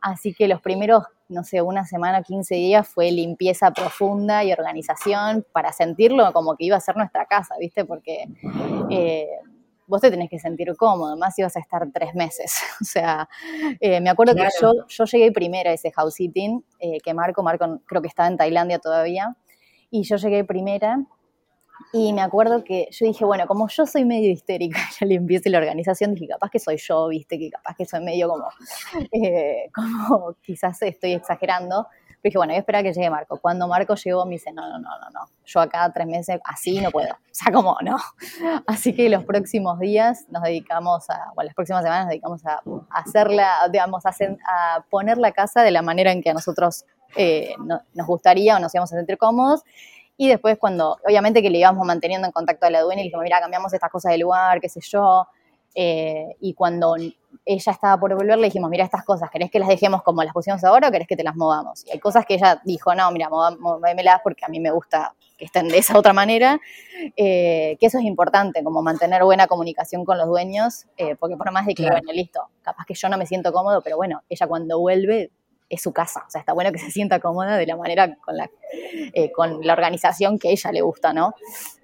Así que los primeros, no sé, una semana, 15 días fue limpieza profunda y organización para sentirlo como que iba a ser nuestra casa, ¿viste? Porque eh, vos te tenés que sentir cómodo, más ibas a estar tres meses. O sea, eh, me acuerdo que yo, yo llegué primero a ese house sitting, que Marco, Marco creo que estaba en Tailandia todavía, y yo llegué primera y me acuerdo que yo dije, bueno, como yo soy medio histérica la limpieza y la organización, dije, capaz que soy yo, viste, que capaz que soy medio como, eh, como quizás estoy exagerando. dije, bueno, voy a esperar a que llegue Marco. Cuando Marco llegó, me dice, no, no, no, no, no. Yo acá tres meses así no puedo. O sea, como no. Así que los próximos días nos dedicamos a, bueno, las próximas semanas nos dedicamos a, hacerla, digamos, a, a, poner la casa de la manera en que a nosotros eh, nos gustaría o nos íbamos a sentir cómodos. Y después cuando, obviamente que le íbamos manteniendo en contacto a la dueña y le dijimos, mira, cambiamos estas cosas de lugar, qué sé yo. Eh, y cuando ella estaba por volver, le dijimos, mira, estas cosas, ¿querés que las dejemos como las pusimos ahora o querés que te las movamos? Y hay cosas que ella dijo, no, mira, movémelas porque a mí me gusta que estén de esa otra manera, eh, que eso es importante, como mantener buena comunicación con los dueños, eh, porque por más de que, bueno, listo, capaz que yo no me siento cómodo, pero bueno, ella cuando vuelve es su casa, o sea, está bueno que se sienta cómoda de la manera con la, eh, con la organización que a ella le gusta, ¿no?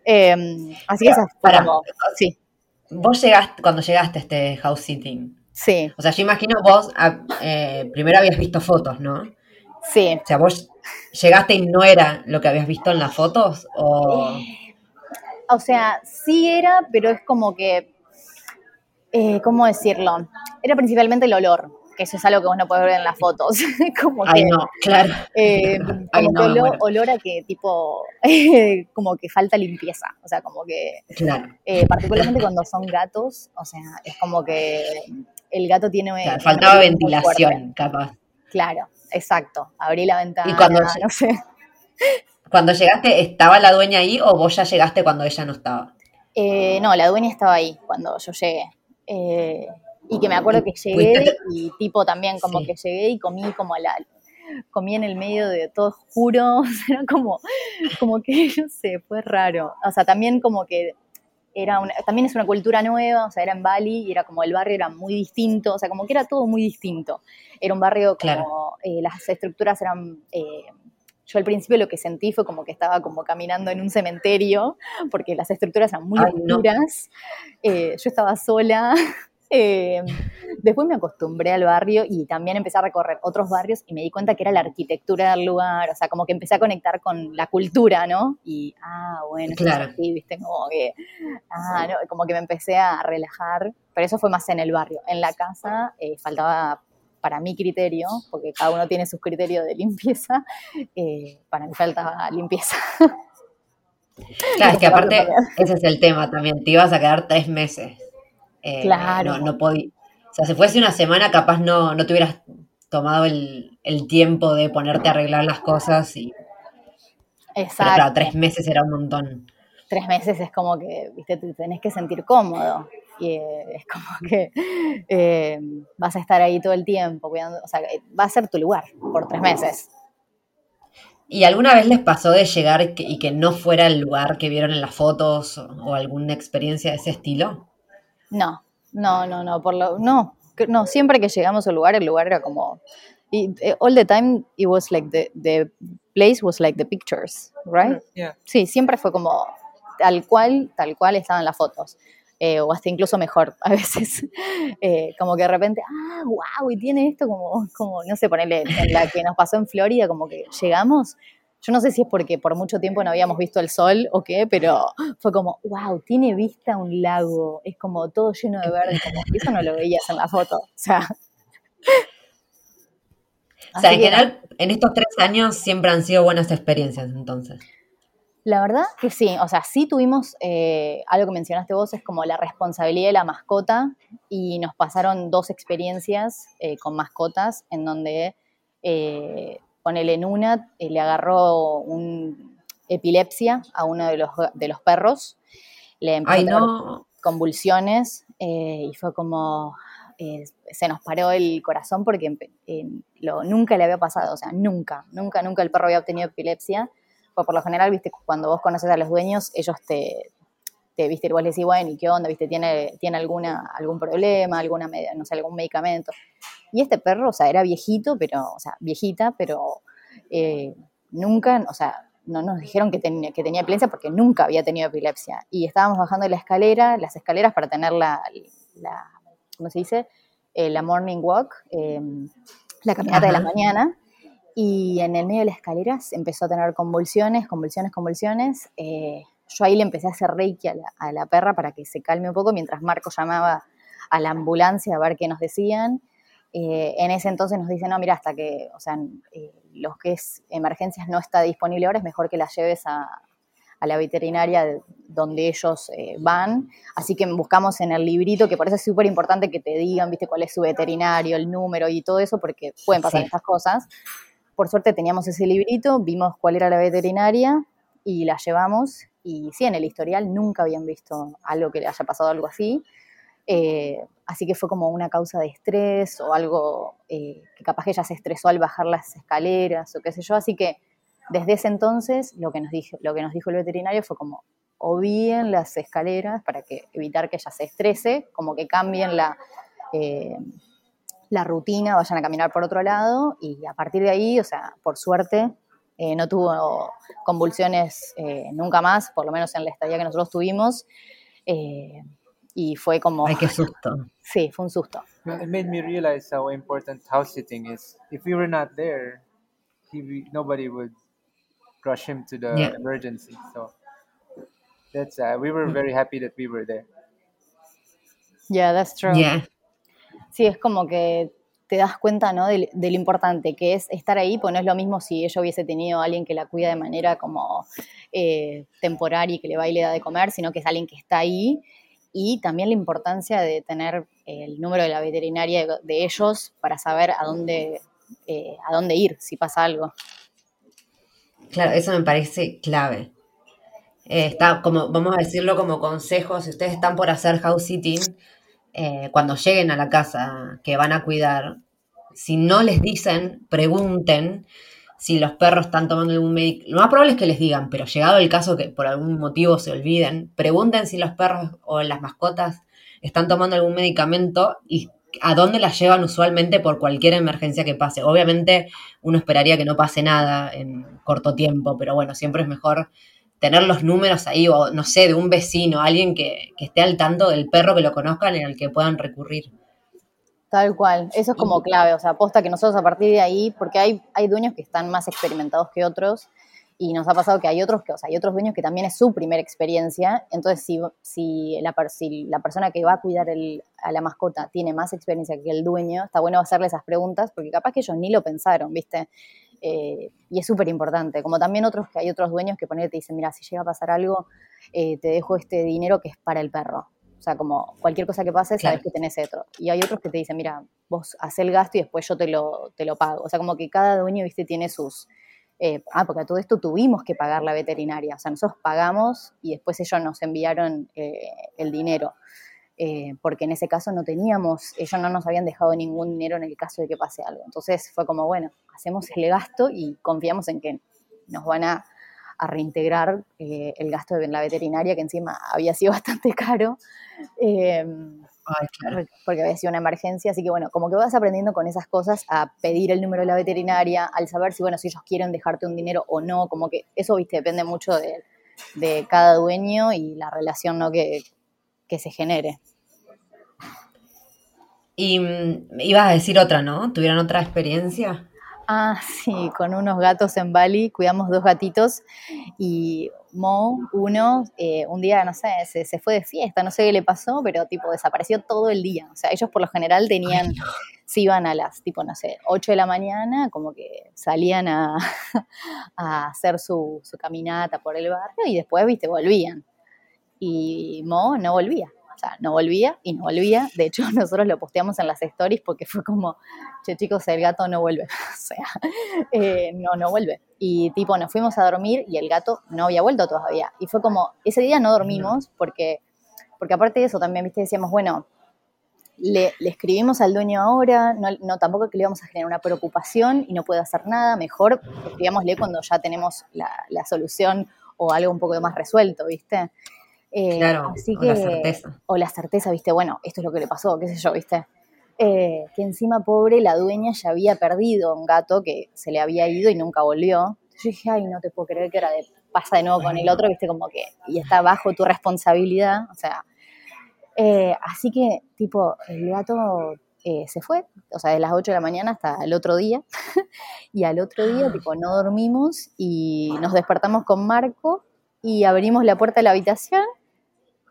así que eso para, sí. Vos llegaste, cuando llegaste a este house sitting, Sí. O sea, yo imagino vos, ah, eh, primero habías visto fotos, ¿no? Sí. O sea, vos llegaste y no era lo que habías visto en las fotos, o... O sea, sí era, pero es como que, eh, ¿cómo decirlo? Era principalmente el olor, que eso es algo que vos no podés ver en las fotos. como Ay, no, claro. Eh, como que olor, a que tipo, como que falta limpieza, o sea, como que, claro. particularmente cuando son gatos, o sea, es como que el gato tiene... faltaba ventilación, capaz. Claro, exacto. Abrí la ventana, y cuando, no sé. Cuando llegaste, ¿estaba la dueña ahí o vos ya llegaste cuando ella no estaba? Eh, no, la dueña estaba ahí cuando yo llegué. Eh, y que me acuerdo que llegué y tipo también como que llegué y comí como la comí en el medio de todo oscuro, era como, como que, no sé, fue raro. O sea, también como que era también es una cultura nueva, o sea, era en Bali y era como el barrio era muy distinto, o sea, como que era todo muy distinto. Era un barrio como eh, las estructuras eran... Eh, yo al principio lo que sentí fue como que estaba como caminando en un cementerio, porque las estructuras eran muy oscuras. Eh, yo estaba sola, eh, después me acostumbré al barrio y también empecé a recorrer otros barrios y me di cuenta que era la arquitectura del lugar, o sea, como que empecé a conectar con la cultura, ¿no? Y, ah, bueno, claro. sí, viste, como que, ah, no, como que me empecé a relajar, pero eso fue más en el barrio. En la casa eh, faltaba para mi criterio, porque cada uno tiene sus criterios de limpieza, eh, para mí faltaba limpieza. Claro, es que aparte, ese es el tema también, te ibas a quedar tres meses. Eh, claro. No, podía. O sea, si fuese una semana, capaz no, no te hubieras tomado el, tiempo de ponerte a arreglar las cosas y. Exacto. Pero claro, tres meses era un montón. Tres meses es como que, viste, te tenés que sentir cómodo. Y eh, es como que eh, vas a estar ahí todo el tiempo cuidando, o sea, va a ser tu lugar por tres meses. ¿Y alguna vez les pasó de llegar y que, no fuera el lugar que vieron en las fotos o alguna experiencia de ese estilo? No, no, no, no, por lo, no, no, siempre que llegamos al lugar, el lugar era como, eh, all the time it was like the, the place was like the pictures, right? Sí, siempre fue como tal cual, tal cual estaban las fotos. Eh, o hasta incluso mejor a veces. Eh, como que de repente, ah, wow, y tiene esto como, como no sé, ponerle en la que nos pasó en Florida, como que llegamos yo no sé si es porque por mucho tiempo no habíamos visto el sol o qué, pero fue como, wow, tiene vista un lago, es como todo lleno de verde, como eso no lo veías en la foto. O sea. O sea, en general, en estos tres años siempre han sido buenas experiencias, entonces. La verdad que sí, o sea, sí tuvimos eh, algo que mencionaste vos, es como la responsabilidad de la mascota y nos pasaron dos experiencias eh, con mascotas en donde eh, ponele en una, eh, le agarró un epilepsia a uno de los, de los perros, le empezó convulsiones eh, y fue como, eh, se nos paró el corazón porque lo, nunca le había pasado, o sea, nunca, nunca, nunca el perro había obtenido epilepsia. Pues por lo general, viste, cuando vos conoces a los dueños, ellos te, te viste, vos le decís, bueno, ¿y qué onda? ¿Viste? ¿Tiene, tiene alguna, algún problema, alguna, no sé, algún medicamento? Y este perro, o sea, era viejito, pero, o sea, viejita, pero eh, nunca, o sea, no nos dijeron que, tenía que tenía epilepsia porque nunca había tenido epilepsia. Y estábamos bajando la escalera, las escaleras para tener la, la ¿cómo se dice? Eh, la morning walk, em, la caminata de la mañana. Y en el medio de las escaleras empezó a tener convulsiones, convulsiones, convulsiones. Eh, yo ahí le empecé a hacer reiki a la, perra para que se calme un poco mientras Marco llamaba a la ambulancia a ver qué nos decían. eh, en ese entonces nos dicen, no, mira, hasta que, o sea, eh, los que es emergencias no está disponible ahora, es mejor que la lleves a, a la veterinaria donde ellos eh, van. Así que buscamos en el librito, que por eso es súper importante que te digan, viste, cuál es su veterinario, el número y todo eso, porque pueden pasar estas cosas. Por suerte teníamos ese librito, vimos cuál era la veterinaria y la llevamos. Y sí, en el historial nunca habían visto algo que le haya pasado algo así. Eh, así que fue como una causa de estrés o algo eh, que capaz que ella se estresó al bajar las escaleras o qué sé yo. Así que desde ese entonces lo que nos dijo, lo que nos dijo el veterinario fue como o bien las escaleras para que evitar que ella se estrese, como que cambien la, eh, la rutina, vayan a caminar por otro lado y a partir de ahí, o sea, por suerte eh, no tuvo convulsiones eh, nunca más, por lo menos en la estadía que nosotros tuvimos. y fue como... Ay, qué susto. Sí, fue un susto. It made me realize how important house sitting is. If we were not there, nobody would rush him to the yeah. emergency. So that's uh, we were very happy that we were there. Yeah, that's true. Yeah. Sí, es como que te das cuenta, ¿no? De, lo importante que es estar ahí, pues no es lo mismo si ella hubiese tenido a alguien que la cuida de manera como eh, temporaria y que le va y le da de comer, sino que es alguien que está ahí. Y también la importancia de tener el número de la veterinaria de, de ellos para saber a dónde, eh, a dónde ir si pasa algo. Claro, eso me parece clave. Eh, está como, vamos a decirlo como consejo, si ustedes están por hacer house sitting, eh, cuando lleguen a la casa que van a cuidar, si no les dicen, pregunten si los perros están tomando algún medicamento. Lo más probable es que les digan, pero llegado el caso que por algún motivo se olviden, pregunten si los perros o las mascotas están tomando algún medicamento y a dónde las llevan usualmente por cualquier emergencia que pase. Obviamente uno esperaría que no pase nada en corto tiempo, pero bueno, siempre es mejor tener los números ahí, o no sé, de un vecino, alguien que, esté al tanto del perro que lo conozcan en el que puedan recurrir. Tal cual, eso es como clave, o sea, aposta que nosotros a partir de ahí, porque hay, hay dueños que están más experimentados que otros, y nos ha pasado que hay otros que, o sea, hay otros dueños que también es su primera experiencia, entonces si, si, la, la persona que va a cuidar a la mascota tiene más experiencia que el dueño, está bueno hacerle esas preguntas porque capaz que ellos ni lo pensaron, ¿viste? Eh, y es súper importante, como también otros que hay otros dueños que ponen te dicen, mira, si llega a pasar algo, eh, te dejo este dinero que es para el perro. O sea, como cualquier cosa que pase, sabes que tenés otro. Y hay otros que te dicen, mira, vos haz el gasto y después yo te lo, te lo pago. O sea, como que cada dueño, viste, tiene sus, eh, ah, porque a todo esto tuvimos que pagar la veterinaria, o sea, nosotros pagamos y después ellos nos enviaron eh, el dinero, eh, porque en ese caso no teníamos, ellos no nos habían dejado ningún dinero en el caso de que pase algo. Entonces fue como, bueno, hacemos el gasto y confiamos en que nos van a, a reintegrar el gasto de la veterinaria, que encima había sido bastante caro. Porque había sido una emergencia, así que bueno, como que vas aprendiendo con esas cosas a pedir el número de la veterinaria, al saber si, bueno, si ellos quieren dejarte un dinero o no, como que eso, viste, depende mucho de, cada dueño y la relación ¿no? que, que se genere. Y mm, ibas a decir otra, ¿no? ¿Tuvieron otra experiencia? Ah, sí, con unos gatos en Bali, cuidamos dos gatitos y Mo, uno, eh, un día, no sé, se, fue de fiesta, no sé qué le pasó, pero tipo desapareció todo el día. O sea, ellos por lo general tenían, se iban a las, tipo, no sé, 8 de la mañana, como que salían a, a hacer su, su caminata por el barrio y después, viste, volvían. Y Mo no volvía o sea, no volvía y no volvía. De hecho, nosotros lo posteamos en las stories porque fue como, che chicos, el gato no vuelve. o sea, eh, no, no vuelve. Y tipo, nos fuimos a dormir y el gato no había vuelto todavía. Y fue como, ese día no dormimos porque, porque aparte de eso también, viste, decíamos, bueno, le, escribimos al dueño ahora, no, no, tampoco que le íbamos a generar una preocupación y no puede hacer nada, mejor escribámosle cuando ya tenemos la, la solución o algo un poco más resuelto, ¿viste? Eh, claro, así que, o la certeza. O la certeza, viste, bueno, esto es lo que le pasó, qué sé yo, viste. Eh, que encima, pobre, la dueña ya había perdido un gato que se le había ido y nunca volvió. Yo dije, ay, no te puedo creer que era de pasa de nuevo con el otro, viste, como que, y está bajo tu responsabilidad, o sea. Eh, así que, tipo, el gato se fue, o sea, de las 8 de la mañana hasta el otro día. y al otro día, tipo, no dormimos y nos despertamos con Marco y abrimos la puerta de la habitación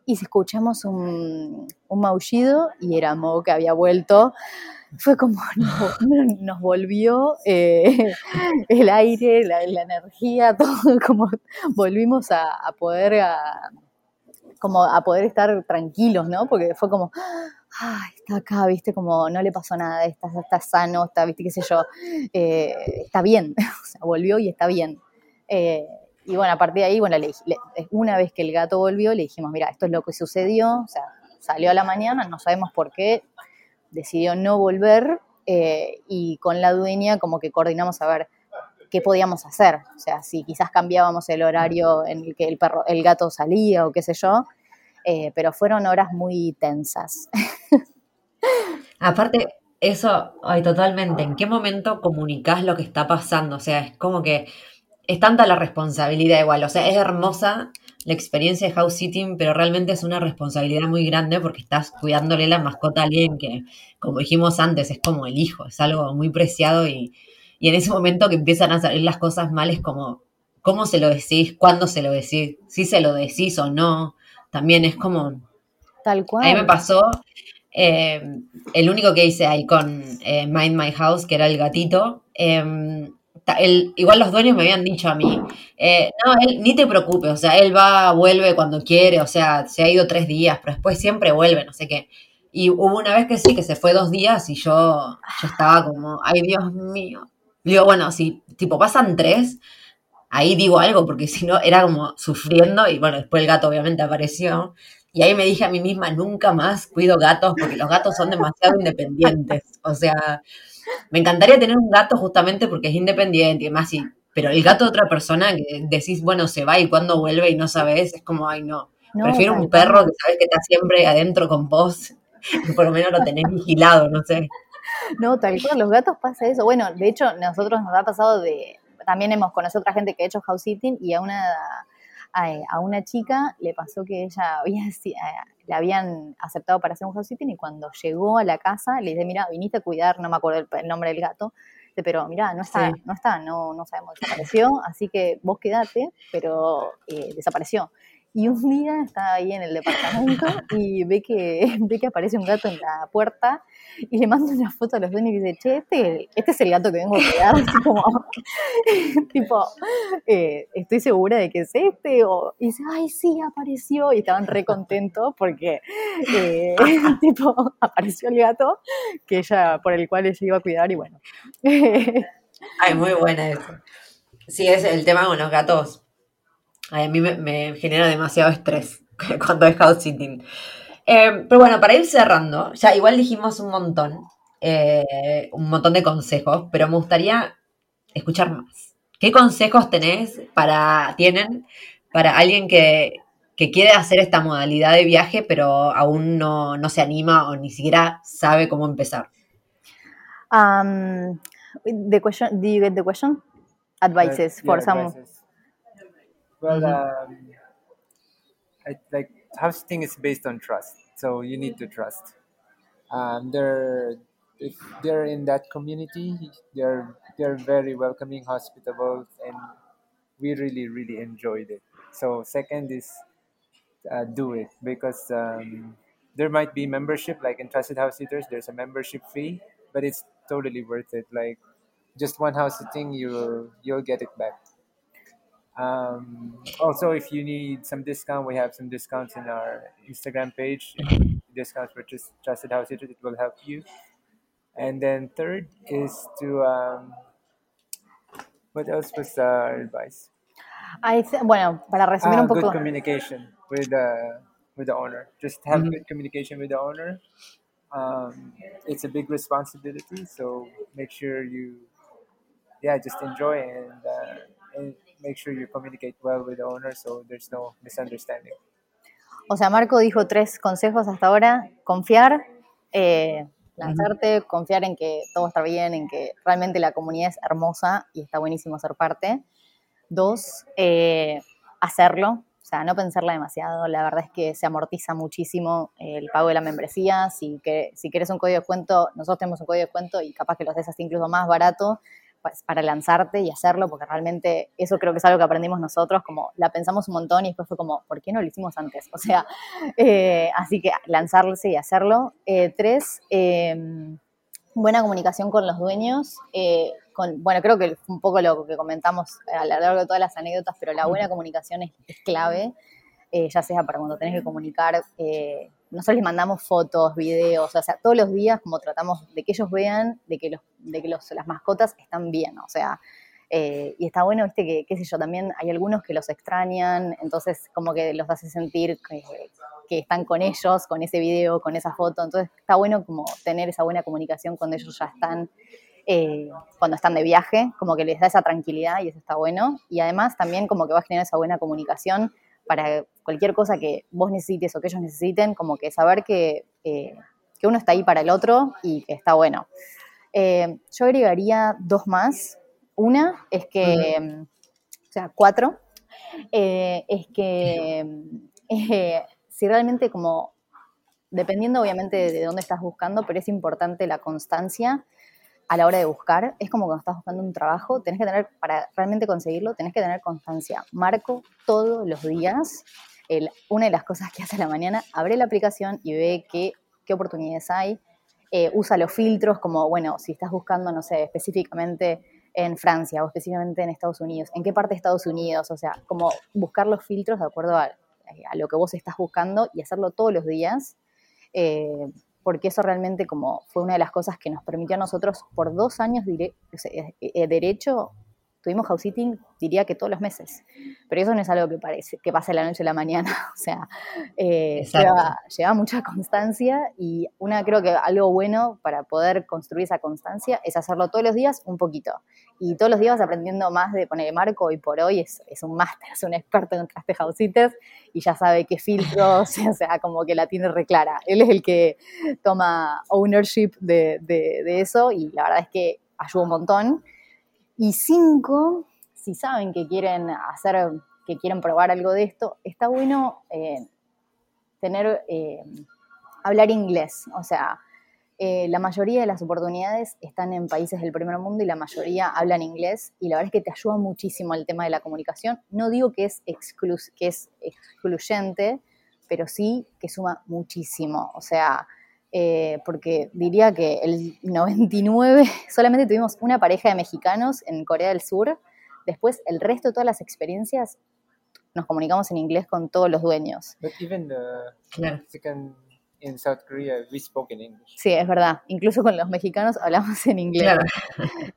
y escuchamos un, un maullido y era Mo que había vuelto fue como nos volvió eh, el aire, la, energía, todo, como volvimos a, poder como a poder estar tranquilos, ¿no? Porque fue como, ay, está acá, viste, como no le pasó nada, está, está sano, está, viste, qué sé yo, eh, está bien, o sea, volvió y está bien. Eh, y bueno, a partir de ahí, bueno, una vez que el gato volvió, le dijimos, mira, esto es lo que sucedió, o sea, salió a la mañana, no sabemos por qué, decidió no volver eh, y con la dueña como que coordinamos a ver qué podíamos hacer, o sea, si quizás cambiábamos el horario en el que el perro, el gato salía o qué sé yo, pero fueron horas muy tensas. Aparte, eso, ay, totalmente, ¿en qué momento comunicas lo que está pasando? O sea, es como que es tanta la responsabilidad igual, o sea, es hermosa la experiencia de house sitting, pero realmente es una responsabilidad muy grande porque estás cuidándole la mascota a alguien que, como dijimos antes, es como el hijo, es algo muy preciado y, y en ese momento que empiezan a salir las cosas mal es como, ¿cómo se lo decís? ¿Cuándo se lo decís? ¿Si se lo decís o no? También es como... Tal cual. A mí me pasó eh, el único que hice ahí con eh, Mind My House, que era el gatito, em, igual los dueños me habían dicho a mí, eh, no, él ni te preocupes, o sea, él va, vuelve cuando quiere, o sea, se ha ido tres días, pero después siempre vuelve, no sé qué. Y hubo una vez que sí, que se fue dos días y yo, yo estaba como, ay Dios mío. Digo, bueno, si tipo pasan tres, ahí digo algo, porque si no era como sufriendo y bueno, después el gato obviamente apareció. Y ahí me dije a mí misma, nunca más cuido gatos porque los gatos son demasiado independientes. O sea, me encantaría tener un gato justamente porque es independiente y demás, y, pero el gato de otra persona que decís, bueno, se va y cuando vuelve y no sabes, es como, ay, no. Prefiero un perro que sabes que está siempre adentro con vos, que por lo menos lo tenés vigilado, no sé. No, tal cual, los gatos pasa eso. Bueno, de hecho, nosotros nos ha pasado de, también hemos conocido otra gente que ha hecho house sitting y a una a, una chica le pasó que ella había, eh, la habían aceptado para hacer un house sitting y cuando llegó a la casa le dice, mira, viniste a cuidar, no me acuerdo el, nombre del gato, pero mira, no está, no está, no, no sabemos, desapareció, así que vos quedate, pero eh, desapareció. Y un día está ahí en el departamento y ve que, ve que aparece un gato en la puerta y le manda una foto a los dueños y dice, che, este, este es el gato que vengo a cuidar. tipo, eh, estoy segura de que es este. O, y dice, ay, sí, apareció. Y estaban re contentos porque, eh, tipo, apareció el gato que ella, por el cual ella iba a cuidar y bueno. ay, muy buena eso. Sí, es el tema con los gatos a mí me, genera demasiado estrés cuando es house sitting. Eh, pero bueno, para ir cerrando, ya igual dijimos un montón, eh, un montón de consejos, pero me gustaría escuchar más. ¿Qué consejos tenés para, tienen para alguien que, quiere hacer esta modalidad de viaje, pero aún no, se anima o ni siquiera sabe cómo empezar? Um, the question, do you get the question? Advices for some. Well, um, I, like hosting is based on trust, so you need to trust. Um, they're if they're in that community, they're they're very welcoming, hospitable, and we really really enjoyed it. So second is uh, do it because um, there might be membership like in trusted house sitters. There's a membership fee, but it's totally worth it. Like just one house sitting, you'll you'll get it back. Um, also, if you need some discount, we have some discounts in our Instagram page. discounts for just trusted house it will help you. And then third is to um, what else was our advice? I th- bueno, para resumir ah, un poco. Good communication with the with the owner. Just have mm-hmm. good communication with the owner. Um, it's a big responsibility, so make sure you, yeah, just enjoy and, uh, and make sure you communicate well with the owner so there's no misunderstanding. O sea, Marco dijo tres consejos hasta ahora. Confiar, eh, lanzarte, confiar en que todo está bien, en que realmente la comunidad es hermosa y está buenísimo ser parte. Dos, eh, hacerlo, o sea, no pensarla demasiado. La verdad es que se amortiza muchísimo el pago de la membresía. Si, que, si quieres un código de cuento, nosotros tenemos un código de cuento y capaz que lo haces hasta incluso más barato para lanzarte y hacerlo, porque realmente eso creo que es algo que aprendimos nosotros, como la pensamos un montón y después fue como, ¿por qué no lo hicimos antes? O sea, eh, así que lanzarse y hacerlo. Eh, tres, em, buena comunicación con los dueños. Eh, con, bueno, creo que un poco lo que comentamos a lo largo de todas las anécdotas, pero la buena comunicación es, clave, eh, ya sea para cuando tenés que comunicar. Eh, nosotros les mandamos fotos, videos, o sea, todos los días como tratamos de que ellos vean de que, los, de que los, las mascotas están bien, o sea, y está bueno, viste, que, qué sé yo, también hay algunos que los extrañan, entonces como que los hace sentir que están con ellos, con ese video, con esa foto. Entonces está bueno como tener esa buena comunicación cuando ellos ya están, eh, cuando están de viaje, como que les da esa tranquilidad y eso está bueno. Y además también como que va a generar esa buena comunicación para cualquier cosa que vos necesites o que ellos necesiten, como que saber que, eh, que uno está ahí para el otro y que está bueno. Eh, yo agregaría dos más. Una es que, o sea, cuatro, es que si realmente como, dependiendo obviamente de dónde estás buscando, pero es importante la constancia a la hora de buscar. Es como cuando estás buscando un trabajo, tenés que tener, para realmente conseguirlo, tenés que tener constancia. Marco todos los días. una de las cosas que hace la mañana, abre la aplicación y ve qué, qué oportunidades hay. Eh, usa los filtros como, bueno, si estás buscando, no sé, específicamente en Francia o específicamente en Estados Unidos, en qué parte de Estados Unidos, o sea, como buscar los filtros de acuerdo a a lo que vos estás buscando y hacerlo todos los días, eh, porque eso realmente como fue una de las cosas que nos permitió a nosotros por dos años eh, derecho tuvimos house sitting, diría que todos los meses. Pero eso no es algo que parece, que pasa la noche a la mañana. O sea, eh, lleva, mucha constancia y una creo que algo bueno para poder construir esa constancia es hacerlo todos los días un poquito. Y todos los días vas aprendiendo más de poner marco y por hoy es, un máster, es un experto en traste house sitters y ya sabe qué filtros, o sea, como que la tiene reclara. Él es el que toma ownership de, de eso y la verdad es que ayuda un montón. Y cinco, si saben que quieren hacer, que quieren probar algo de esto, está bueno eh, tener, eh, hablar inglés. O sea, eh, la mayoría de las oportunidades están en países del primer mundo y la mayoría hablan inglés y la verdad es que te ayuda muchísimo el tema de la comunicación. No digo que es, que es excluyente, pero sí que suma muchísimo. O sea, eh, porque diría que el 99 solamente tuvimos una pareja de mexicanos en Corea del Sur, después el resto de todas las experiencias nos comunicamos en inglés con todos los dueños. Sí, es verdad. Incluso con los mexicanos hablamos en inglés.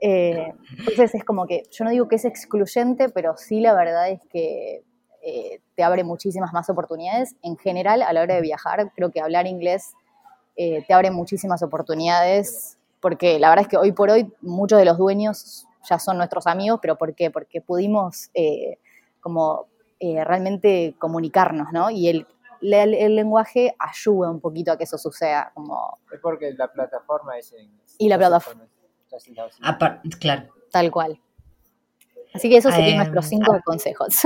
Eh, entonces es como que yo no digo que es excluyente, pero sí la verdad es que eh, te abre muchísimas más oportunidades. En general, a la hora de viajar, creo que hablar inglés eh, te abre muchísimas oportunidades, porque la verdad es que hoy por hoy muchos de los dueños ya son nuestros amigos, pero ¿por qué? Porque pudimos eh, como eh, realmente comunicarnos, ¿no? Y el, el, lenguaje ayuda un poquito a que eso suceda. Como... Es porque la plataforma es en Y la plataforma. claro. Tal cual. Así que esos serían nuestros cinco ah. consejos.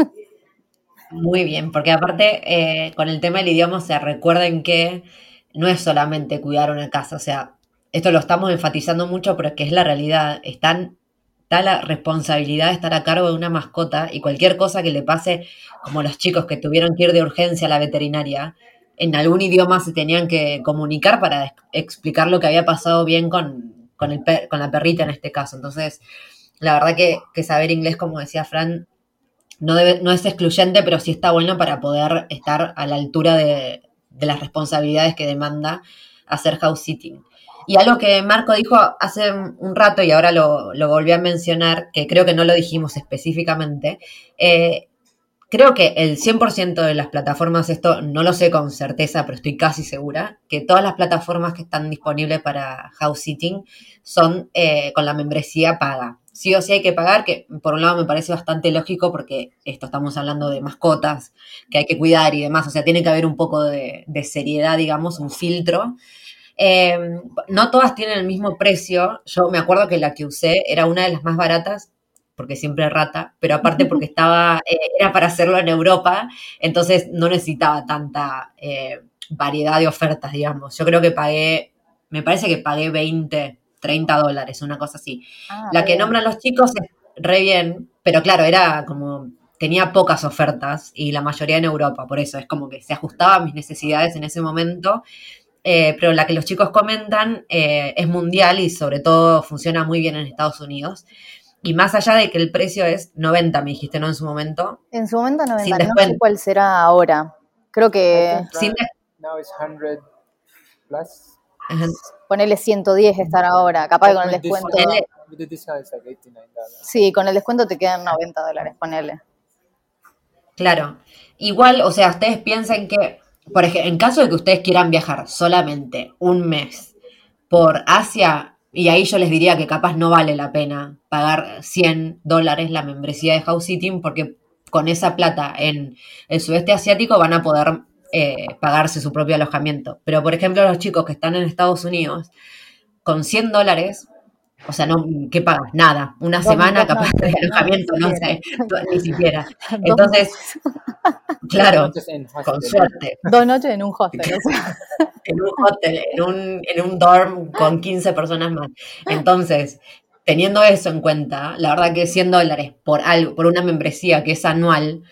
Muy bien, porque aparte con el tema del idioma, se recuerden que no es solamente cuidar una casa, o sea, esto lo estamos enfatizando mucho, pero es que es la realidad. Están, está la responsabilidad de estar a cargo de una mascota y cualquier cosa que le pase, como los chicos que tuvieron que ir de urgencia a la veterinaria, en algún idioma se tenían que comunicar para explicar lo que había pasado bien con, con, el con la perrita en este caso. Entonces, la verdad que, que saber inglés, como decía Fran, no, no es excluyente, pero sí está bueno para poder estar a la altura de, de las responsabilidades que demanda hacer house sitting. Y algo que Marco dijo hace un rato y ahora lo, volví a mencionar, que creo que no lo dijimos específicamente, eh, creo que el 100% de las plataformas, esto no lo sé con certeza, pero estoy casi segura, que todas las plataformas que están disponibles para house sitting son eh, con la membresía paga sí o sí hay que pagar, que por un lado me parece bastante lógico porque esto estamos hablando de mascotas que hay que cuidar y demás, o sea, tiene que haber un poco de, seriedad, digamos, un filtro. Em, no todas tienen el mismo precio, yo me acuerdo que la que usé era una de las más baratas, porque siempre rata, pero aparte porque estaba, eh, era para hacerlo en Europa, entonces no necesitaba tanta eh, variedad de ofertas, digamos. Yo creo que pagué, me parece que pagué 20 30 dólares, una cosa así. Ah, la que nombran los chicos es re bien, pero claro, era como, tenía pocas ofertas y la mayoría en Europa, por eso es como que se ajustaba a mis necesidades en ese momento eh, pero la que los chicos comentan eh, es mundial y sobre todo funciona muy bien en Estados Unidos. Y más allá de que el precio es 90, me dijiste, ¿no? En su momento. En su momento 90, no sé cuál será ahora. Creo que... Sin Now it's 100 plus. Ponele 110 estar ahora, capaz con el descuento. Sí, con el descuento te quedan 90 dólares, ponele. Claro. Igual, o sea, ustedes piensen que, por ejemplo, en caso de que ustedes quieran viajar solamente un mes por Asia, y ahí yo les diría que capaz no vale la pena pagar 100 dólares la membresía de House Sitting porque con esa plata en el sudeste asiático van a poder eh, pagarse su propio alojamiento. Pero, por ejemplo, los chicos que están en Estados Unidos, con 100 dólares, o sea, no, ¿qué pagas? Nada. Una semana capaz de alojamiento, no, sé, ni siquiera. Entonces, claro, con suerte. Dos noches en un hostel. en un hostel, en un, en un dorm con 15 personas más. Entonces, teniendo eso en cuenta, la verdad que 100 dólares por algo, por una membresía que es anual,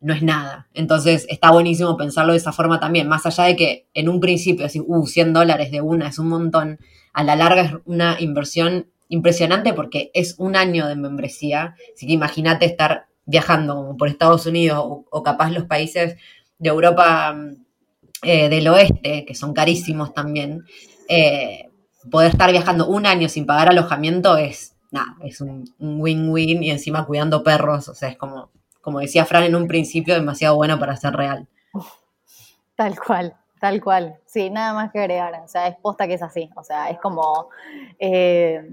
no es nada. Entonces está buenísimo pensarlo de esa forma también, más allá de que en un principio decir, uh, 100 dólares de una es un montón, a la larga es una inversión impresionante porque es un año de membresía, así que imagínate estar viajando por Estados Unidos o, capaz los países de Europa eh, del oeste, que son carísimos también, eh, poder estar viajando un año sin pagar alojamiento es, nada, es un win-win y encima cuidando perros, o sea, es como como decía Fran en un principio, demasiado bueno para ser real. Tal cual, tal cual. Sí, nada más que agregar. O sea, es posta que es así. O sea, es como eh,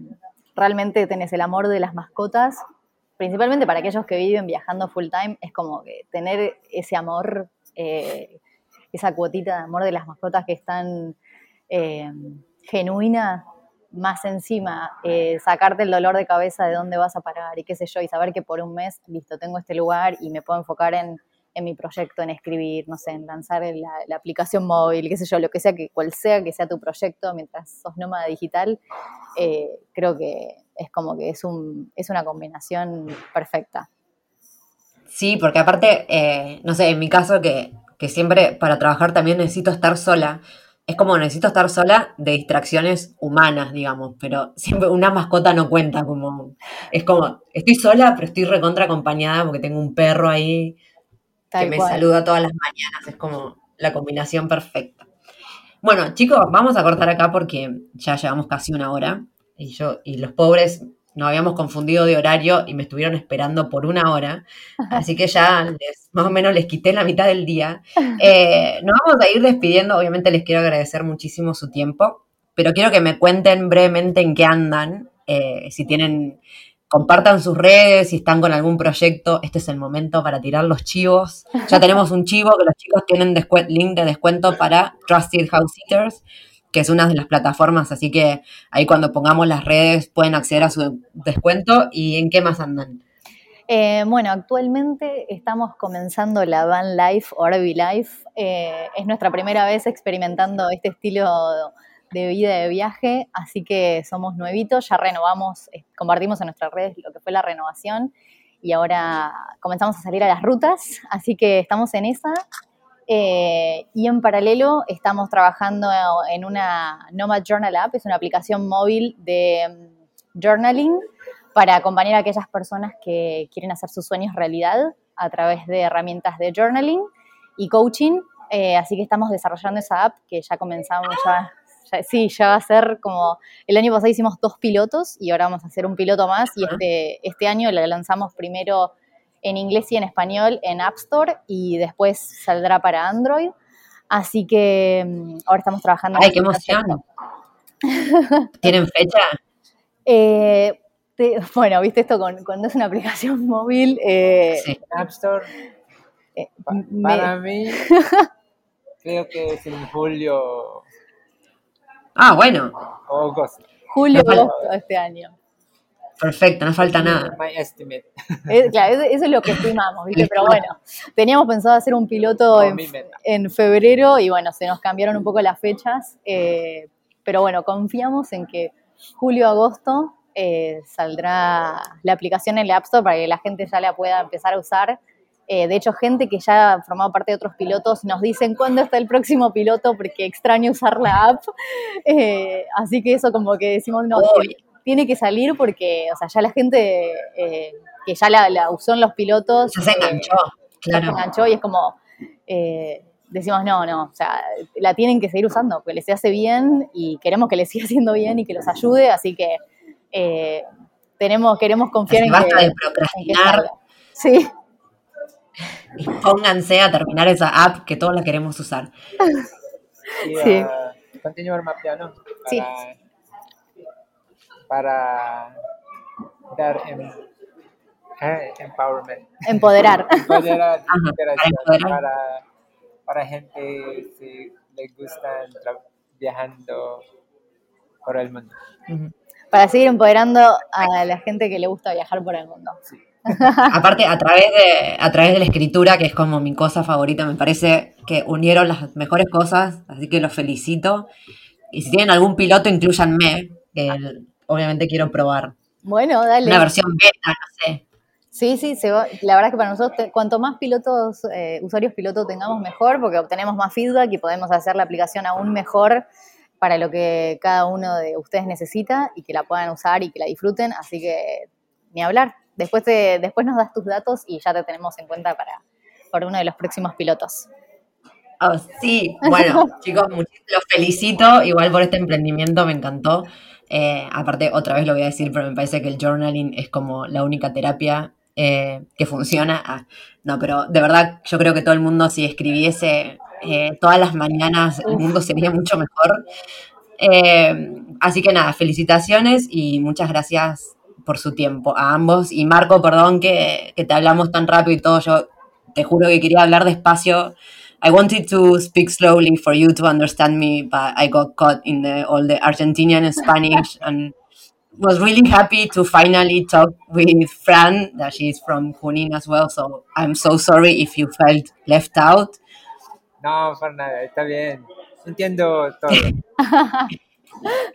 realmente tenés el amor de las mascotas, principalmente para aquellos que viven viajando full time, es como que tener ese amor, eh, esa cuotita de amor de las mascotas que están eh, genuina más encima eh, sacarte el dolor de cabeza de dónde vas a parar y qué sé yo, y saber que por un mes, listo, tengo este lugar y me puedo enfocar en, mi proyecto, en escribir, no sé, en lanzar la, aplicación móvil, qué sé yo, lo que sea, que cual sea que sea tu proyecto mientras sos nómada digital, eh, creo que es como que es, un, es una combinación perfecta. Sí, porque aparte, eh, no sé, en mi caso que, que siempre para trabajar también necesito estar sola, es como necesito estar sola de distracciones humanas, digamos, pero siempre una mascota no cuenta como, es como, estoy sola, pero estoy recontra acompañada porque tengo un perro ahí que me saluda todas las mañanas, es como la combinación perfecta. Bueno, chicos, vamos a cortar acá porque ya llevamos casi una hora y yo y los pobres nos habíamos confundido de horario y me estuvieron esperando por una hora, así que ya les, más o menos les quité la mitad del día. Eh, nos vamos a ir despidiendo, obviamente les quiero agradecer muchísimo su tiempo, pero quiero que me cuenten brevemente en qué andan, eh, si tienen, compartan sus redes, si están con algún proyecto, este es el momento para tirar los chivos. Ya tenemos un chivo que los chicos tienen link de descuento para Trusted House Sitters que es una de las plataformas, así que ahí cuando pongamos las redes pueden acceder a su descuento y en qué más andan. Eh, bueno, actualmente estamos comenzando la Van Life o RV Life. Eh, es nuestra primera vez experimentando este estilo de vida de viaje, así que somos nuevitos, ya renovamos, eh, compartimos en nuestras redes lo que fue la renovación y ahora comenzamos a salir a las rutas, así que estamos en esa eh, y en paralelo estamos trabajando en una Nomad Journal App, es una aplicación móvil de mm, journaling para acompañar a aquellas personas que quieren hacer sus sueños realidad a través de herramientas de journaling y coaching. Eh, así que estamos desarrollando esa app que ya comenzamos, ya, sí, ya va a ser como, el año pasado hicimos dos pilotos y ahora vamos a hacer un piloto más y este, este año la lanzamos primero en inglés y en español en App Store y después saldrá para Android. Así que mm, ahora estamos trabajando. ¡Ay, qué emoción! ¿Tienen fecha? Eh, bueno, viste esto con, cuando es una aplicación móvil. Eh, sí. App Store. Eh, para mí, creo que es en julio. Ah, bueno. O. Julio, agosto de este año. Perfecto, no falta nada. My estimate. claro, eso, es lo que estimamos, ¿viste? Pero bueno, teníamos pensado hacer un piloto en, febrero y bueno, se nos cambiaron un poco las fechas. Eh, pero bueno, confiamos en que julio-agosto eh, saldrá la aplicación en el App Store para que la gente ya la pueda empezar a usar Eh, de hecho, gente que ya ha formado parte de otros pilotos nos dicen cuándo está el próximo piloto porque extraño usar la app. Eh, así que eso como que decimos, no, tiene que salir porque, o sea, ya la gente eh, que ya la, usó en los pilotos... Ya se enganchó, claro. Se enganchó y es como... decimos, no, no, o sea, la tienen que seguir usando porque les hace bien y queremos que les siga haciendo bien y que los ayude, así que tenemos, queremos confiar en basta de procrastinar. sí. Y pónganse a terminar esa app que todos la queremos usar. Sí. continuar mapeando para, sí. Para dar em, eh, empowerment. Empoderar. Empoderar, para, para, gente que le gusta viajando por el mundo para seguir empoderando a la gente que le gusta viajar por el mundo. Aparte, a través, de, a través de la escritura, que es como mi cosa favorita, me parece que unieron las mejores cosas, así que los felicito. Y si tienen algún piloto, incluyanme, obviamente quiero probar. Bueno, dale. Una versión beta, no sé. Sí, sí, se la verdad es que para nosotros, cuanto más pilotos, eh, usuarios pilotos tengamos, mejor, porque obtenemos más feedback y podemos hacer la aplicación aún mejor para lo que cada uno de ustedes necesita y que la puedan usar y que la disfruten. Así que ni hablar. Después, te, después nos das tus datos y ya te tenemos en cuenta para, para uno de los próximos pilotos. Oh, sí, bueno, chicos, los felicito igual por este emprendimiento, me encantó. Eh, aparte, otra vez lo voy a decir, pero me parece que el journaling es como la única terapia eh, que funciona. Ah, no, pero de verdad yo creo que todo el mundo si escribiese eh, todas las mañanas el mundo sería mucho mejor. Eh, así que nada, felicitaciones y muchas gracias por su tiempo a ambos. Y Marco, perdón que, que te hablamos tan rápido y todo, yo te juro que quería hablar despacio. I wanted to speak slowly for you to understand me, but I got caught in the, all the Argentinian Spanish and was really happy to finally talk with Fran, that she's from Junín as well. So I'm so sorry if you felt left out. No, nada, está bien. Entiendo todo.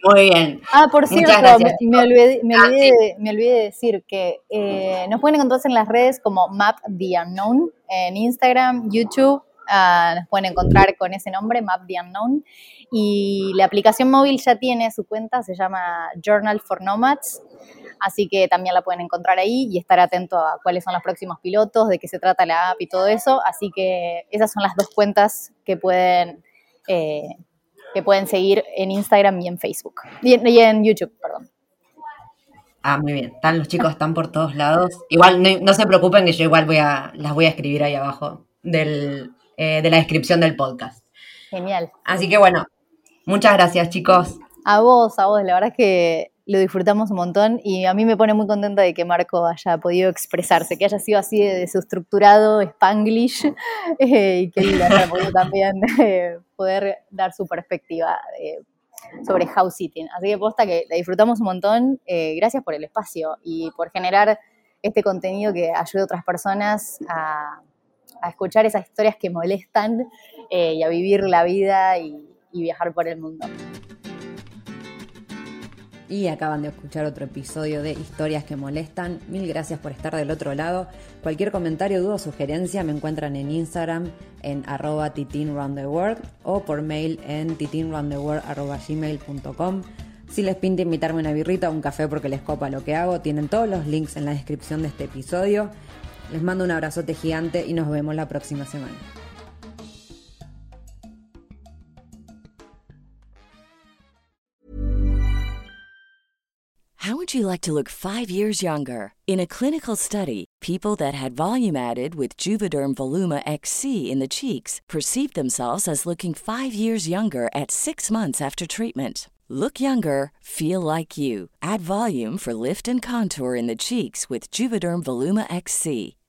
Muy bien. Ah, por cierto, me, olvidé, me, ah, olvidé, me, olvidé, de decir que eh, nos pueden encontrar en las redes como Map the Unknown, en Instagram, YouTube, ah, nos pueden encontrar con ese nombre, Map the Unknown. Y la aplicación móvil ya tiene su cuenta, se llama Journal for Nomads así que también la pueden encontrar ahí y estar atento a cuáles son los próximos pilotos, de qué se trata la app y todo eso, así que esas son las dos cuentas que pueden, eh, que pueden seguir en Instagram y en Facebook, y en, YouTube, perdón. Ah, muy bien. Están los chicos, están por todos lados. Igual no, se preocupen que yo igual voy a, las voy a escribir ahí abajo del, eh, de la descripción del podcast. Genial. Así que bueno, muchas gracias chicos. A vos, a vos, la verdad es que lo disfrutamos un montón y a mí me pone muy contenta de que Marco haya podido expresarse, que haya sido así de, su estructurado spanglish eh, y que él haya podido también eh, poder dar su perspectiva eh, sobre house sitting. Así que posta que la disfrutamos un montón. gracias por el espacio y por generar este contenido que ayude a otras personas a, escuchar esas historias que molestan y a vivir la vida y viajar por el mundo y acaban de escuchar otro episodio de Historias que Molestan. Mil gracias por estar del otro lado. Cualquier comentario, duda o sugerencia me encuentran en Instagram en arroba titinroundtheworld o por mail en titinroundtheworld.gmail.com. Si les pinta invitarme una birrita o un café porque les copa lo que hago, tienen todos los links en la descripción de este episodio. Les mando un abrazote gigante y nos vemos la próxima semana. How would you like to look five years younger? In a clinical study, people that had volume added with Juvederm Voluma XC in the cheeks perceived themselves as looking five years younger at six months after treatment. Look younger, feel like you. Add volume for lift and contour in the cheeks with Juvederm Voluma XC.